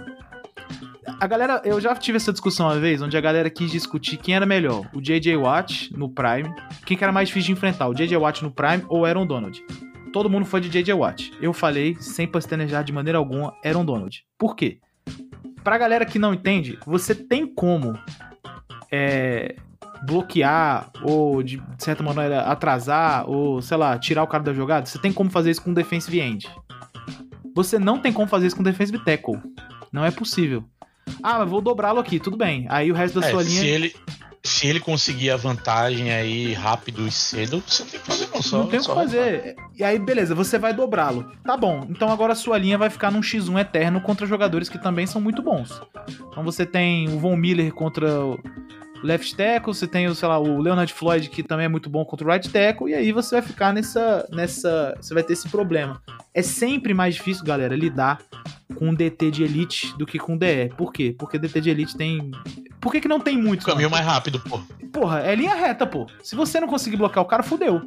Speaker 2: A galera, eu já tive essa discussão uma vez, onde a galera quis discutir quem era melhor, o JJ Watt no Prime, quem que era mais difícil de enfrentar, o JJ Watt no Prime ou o Aaron Donald. Todo mundo foi de JJ Watt. Eu falei, sem pastanejar de maneira alguma, Aaron Donald. Por quê? Pra galera que não entende, você tem como é, bloquear ou, de certa maneira, atrasar ou, sei lá, tirar o cara da jogada. Você tem como fazer isso com defensive end. Você não tem como fazer isso com defensive tackle. Não é possível. Ah, mas vou dobrá-lo aqui, tudo bem. Aí o resto da
Speaker 3: É,
Speaker 2: sua linha...
Speaker 3: se, ele, se ele conseguir a vantagem aí rápido e cedo, você não tem que fazer não. Só,
Speaker 2: não tem o que
Speaker 3: só
Speaker 2: fazer. E aí, beleza, você vai dobrá-lo. Tá bom. Então agora a sua linha vai ficar num X1 eterno contra jogadores que também são muito bons. Então você tem o Von Miller contra o left tackle, você tem, o, sei lá, o Leonard Floyd que também é muito bom contra o right tackle, e aí você vai ficar nessa nessa, você vai ter esse problema. É sempre mais difícil, galera, lidar com um DT de elite do que com DE. Por quê? Porque DT de elite tem Por que, que não tem muito?
Speaker 3: O caminho mais rápido, pô.
Speaker 2: Porra, é linha reta, pô. Se você não conseguir bloquear o cara, fudeu.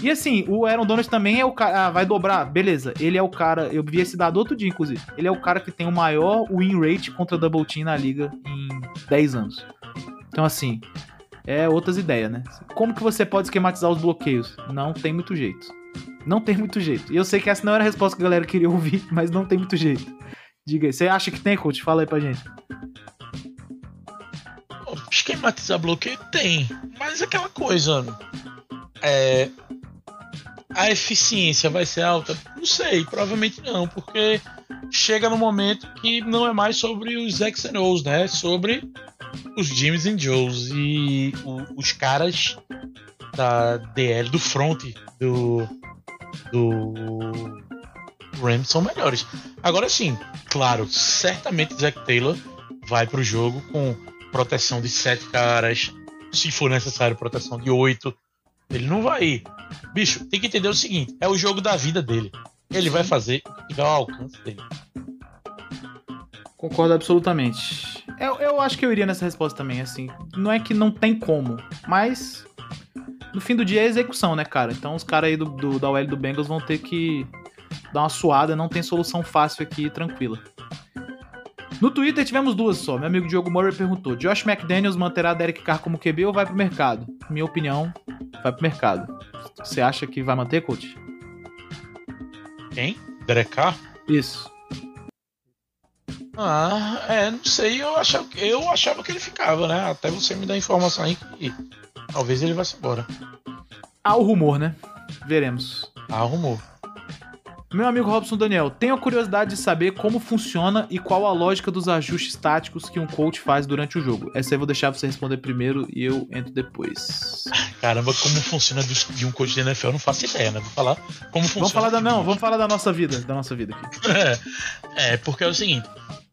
Speaker 2: E assim, o Aaron Donald também é o cara. Ah, vai dobrar? Beleza. Ele é o cara. Eu vi esse dado outro dia, inclusive. Ele é o cara que tem o maior win rate contra double team na liga em 10 anos. Então, assim, é outras ideias, né? Como que você pode esquematizar os bloqueios? Não tem muito jeito. Não tem muito jeito. E eu sei que essa não era a resposta que a galera queria ouvir, mas não tem muito jeito. Diga aí. Você acha que tem, coach? Fala aí pra gente.
Speaker 3: Esquematizar bloqueio tem, mas aquela coisa. É, a eficiência vai ser alta? Não sei, provavelmente não, porque chega no momento que não é mais sobre os X and O's, né? Sobre os Jimmys and Joes. E o- os caras da DL, do front do, do Rams são melhores. Agora sim, claro, certamente Zack Taylor vai pro jogo com proteção de sete caras, se for necessário, proteção de oito. Ele não vai ir. Bicho, tem que entender o seguinte: é o jogo da vida dele. Ele vai fazer o que tiver ao alcance dele.
Speaker 2: Concordo absolutamente. Eu, eu acho que eu iria nessa resposta também, assim. Não é que não tem como, mas no fim do dia é execução, né, cara? Então os caras aí do, do, da OL do Bengals vão ter que dar uma suada, não tem solução fácil aqui, tranquila. No Twitter tivemos duas só. Meu amigo Diogo Murray perguntou: Josh McDaniels manterá Derek Carr como QB ou vai pro mercado? Minha opinião, vai pro mercado. Você acha que vai manter, coach?
Speaker 3: Quem? Derek Carr?
Speaker 2: Isso.
Speaker 3: Ah, é, não sei, eu achava, eu achava que ele ficava, né? Até você me dar informação aí que talvez ele vá se embora.
Speaker 2: Há o rumor, né? Veremos.
Speaker 3: Há o rumor.
Speaker 2: Meu amigo Robson Daniel, tenho a curiosidade de saber como funciona e qual a lógica dos ajustes táticos que um coach faz durante o jogo. Essa aí eu vou deixar você responder primeiro e eu entro depois.
Speaker 3: Caramba, como funciona de um coach de NFL, eu não faço ideia, né? Vou falar como funciona.
Speaker 2: Vamos falar da não, vamos falar da nossa vida, da nossa vida aqui.
Speaker 3: É, é porque é o seguinte,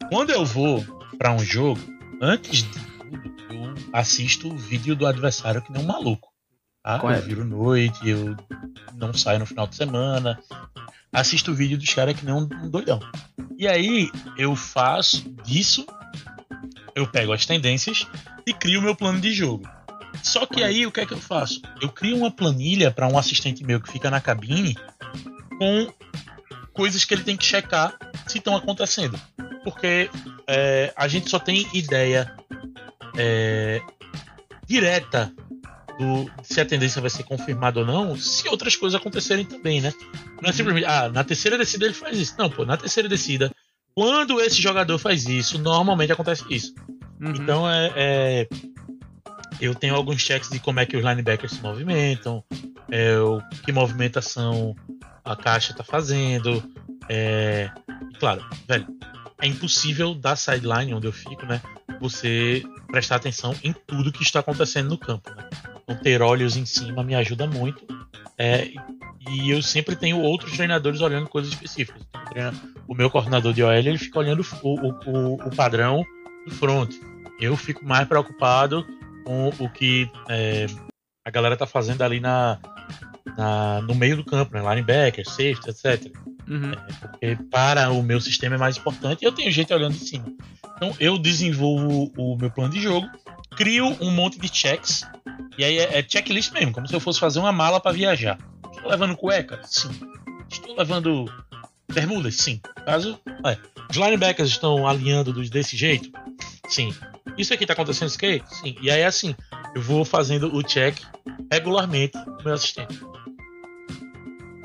Speaker 3: quando eu vou para um jogo, antes de tudo, eu assisto o vídeo do adversário que nem um maluco. Tá? Eu viro noite, eu não saio no final de semana, assisto o vídeo dos caras que nem um, um doidão. E aí eu faço disso, eu pego as tendências e crio o meu plano de jogo. Só que aí o que é que eu faço? Eu crio uma planilha para um assistente meu que fica na cabine com coisas que ele tem que checar se estão acontecendo. Porque é, a gente só tem ideia é, direta do, se a tendência vai ser confirmada ou não, se outras coisas acontecerem também, né? Não é simplesmente, ah, na terceira descida ele faz isso. Não, pô, na terceira descida, quando esse jogador faz isso, normalmente acontece isso. Uhum. Então é, é, Eu tenho alguns checks de como é que os linebackers se movimentam, é, o, que movimentação a caixa tá fazendo. É, claro, velho, é impossível da sideline onde eu fico, né? Você prestar atenção em tudo que está acontecendo no campo. Né? Então, ter olhos em cima me ajuda muito. É, e eu sempre tenho outros treinadores olhando coisas específicas. O meu coordenador de OL ele fica olhando o, o, o padrão do front. Eu fico mais preocupado com o que é, a galera tá fazendo ali na, na, no meio do campo, né? linebacker, safety, etc. Uhum. É, porque para o meu sistema é mais importante e eu tenho gente olhando de cima. Então eu desenvolvo o meu plano de jogo, crio um monte de checks, e aí é, é checklist mesmo, como se eu fosse fazer uma mala para viajar. Estou levando cueca? Sim. Estou levando bermudas? Sim. Caso, é. Os linebackers estão alinhando desse jeito? Sim. Isso aqui está acontecendo skate? Sim. E aí assim, eu vou fazendo o check regularmente com meu assistente.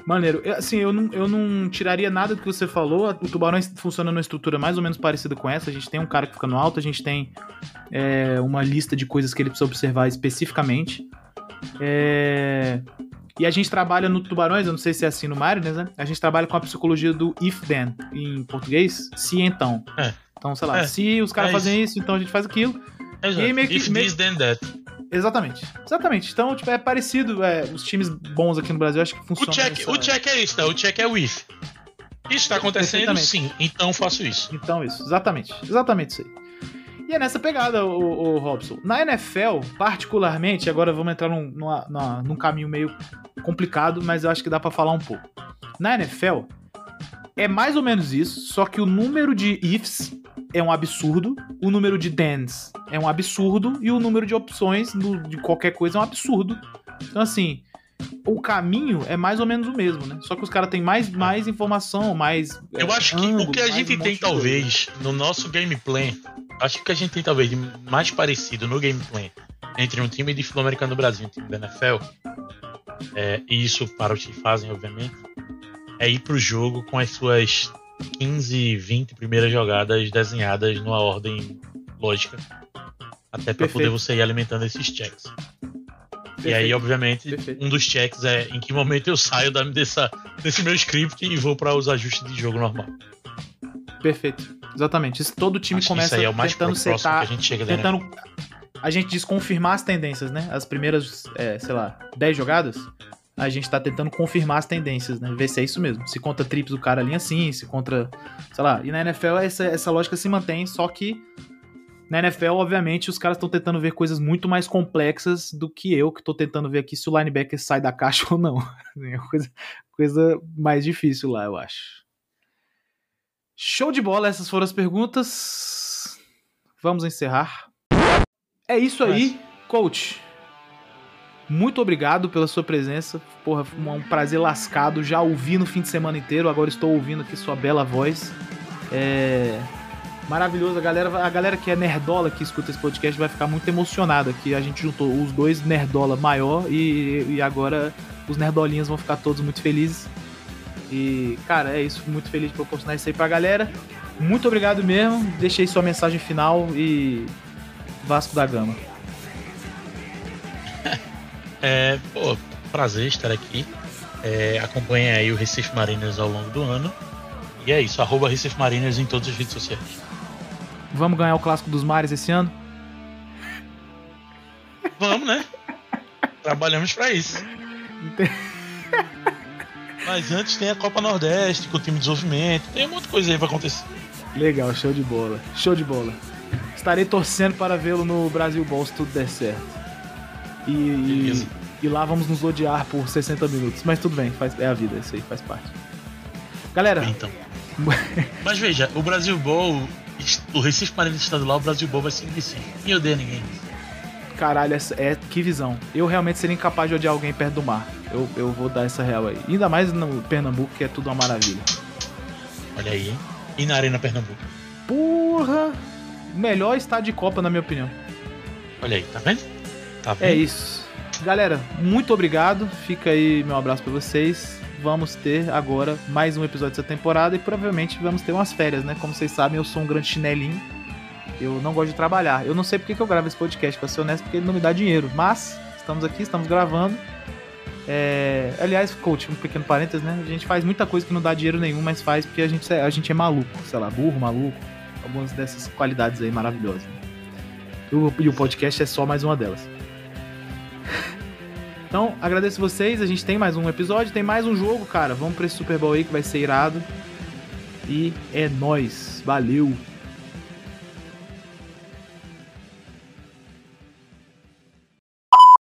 Speaker 2: Maneiro. Assim, eu não, eu não tiraria nada do que você falou. O Tubarão funciona numa estrutura mais ou menos parecida com essa. A gente tem um cara que fica no alto, a gente tem é, uma lista de coisas que ele precisa observar especificamente. É... E a gente trabalha no Tubarões, eu não sei se é assim no Mariners, né? A gente trabalha com a psicologia do if then, em português, se então. É. Então, sei lá, é. se os caras é fazem isso, então a gente faz aquilo.
Speaker 3: Exato. E meio que, if meio... this, then that.
Speaker 2: Exatamente. Exatamente. Então, tipo, é parecido. É, os times bons aqui no Brasil acho que funcionam.
Speaker 3: O check, nessa... o check é isso, né? O check é o if. Isso está acontecendo? Sim. Então faço isso.
Speaker 2: Então isso. Exatamente. Exatamente isso aí. E é nessa pegada, o, o Robson. Na NFL, particularmente, agora vamos entrar num, numa, num caminho meio complicado, mas eu acho que dá para falar um pouco. Na NFL, é mais ou menos isso, só que o número de ifs é um absurdo, o número de dens é um absurdo e o número de opções de qualquer coisa é um absurdo. Então, assim, o caminho é mais ou menos o mesmo, né? Só que os caras têm mais, mais informação, mais.
Speaker 3: Eu é, acho que ângulo, o que a gente tem, talvez, no nosso gameplay, acho que o que a gente tem, talvez, mais parecido no gameplay entre um time de futebol americano do Brasil e um time da NFL, é, e isso para os que fazem, obviamente, é ir pro jogo com as suas 15, 20 primeiras jogadas desenhadas numa ordem lógica. Até para poder você ir alimentando esses checks. Perfeito. E aí, obviamente, Perfeito. um dos checks é em que momento eu saio da, dessa, desse meu script e vou para os ajustes de jogo normal.
Speaker 2: Perfeito. Exatamente. Isso, todo time
Speaker 3: Acho
Speaker 2: começa
Speaker 3: é o mais
Speaker 2: tentando setar,
Speaker 3: que a gente chega
Speaker 2: tentando a gente diz confirmar as tendências, né? As primeiras, é, sei lá, 10 jogadas, a gente tá tentando confirmar as tendências, né? Ver se é isso mesmo. Se contra trips o cara linha assim, se contra. Sei lá. E na NFL essa, essa lógica se mantém, só que na NFL, obviamente, os caras estão tentando ver coisas muito mais complexas do que eu, que tô tentando ver aqui se o linebacker sai da caixa ou não. É coisa, coisa mais difícil lá, eu acho. Show de bola, essas foram as perguntas. Vamos encerrar. É isso aí, coach. Muito obrigado pela sua presença. Porra, um prazer lascado. Já ouvi no fim de semana inteiro, agora estou ouvindo aqui sua bela voz. É maravilhoso. A galera, a galera que é nerdola que escuta esse podcast vai ficar muito emocionada que a gente juntou os dois nerdola maior e, e agora os nerdolinhas vão ficar todos muito felizes. E, cara, é isso. Muito feliz de proporcionar isso aí pra galera. Muito obrigado mesmo. Deixei sua mensagem final e Vasco da Gama.
Speaker 3: É, pô, prazer estar aqui. É, acompanhe aí o Recife Mariners ao longo do ano. E é isso, arroba Recife Mariners em todas as redes sociais.
Speaker 2: Vamos ganhar o clássico dos mares esse ano?
Speaker 3: Vamos, né? Trabalhamos para isso. Mas antes tem a Copa Nordeste com o time de desenvolvimento, tem um monte de coisa aí pra acontecer.
Speaker 2: Legal, show de bola. Show de bola. Estarei torcendo para vê-lo no Brasil Ball se tudo der certo. E, e, e, lá vamos nos odiar por 60 minutos. Mas tudo bem, faz, é a vida, isso aí faz parte. Galera.
Speaker 3: Então. Mas veja, o Brasil Bowl, o Recife Marinho Estadual, o Brasil Bowl vai ser Recife. Ninguém odeia ninguém.
Speaker 2: Caralho, essa é que visão. Eu realmente seria incapaz de odiar alguém perto do mar. Eu, eu vou dar essa real aí. Ainda mais no Pernambuco, que é tudo uma maravilha.
Speaker 3: Olha aí, hein? E na Arena Pernambuco?
Speaker 2: Porra! Melhor estádio de Copa, na minha opinião.
Speaker 3: Olha aí, tá vendo?
Speaker 2: Tá é isso. Galera, muito obrigado. Fica aí meu abraço para vocês. Vamos ter agora mais um episódio dessa temporada e provavelmente vamos ter umas férias, né? Como vocês sabem, eu sou um grande chinelinho. Eu não gosto de trabalhar. Eu não sei porque que eu gravo esse podcast, pra ser honesto, porque ele não me dá dinheiro. Mas estamos aqui, estamos gravando. É... Aliás, coach, um pequeno parênteses, né? A gente faz muita coisa que não dá dinheiro nenhum, mas faz porque a gente, a gente é maluco, sei lá, burro, maluco. Algumas dessas qualidades aí maravilhosas. E o podcast é só mais uma delas. Então, agradeço vocês. A gente tem mais um episódio, tem mais um jogo, cara. Vamos pra esse Super Bowl aí que vai ser irado. E é nós. Valeu!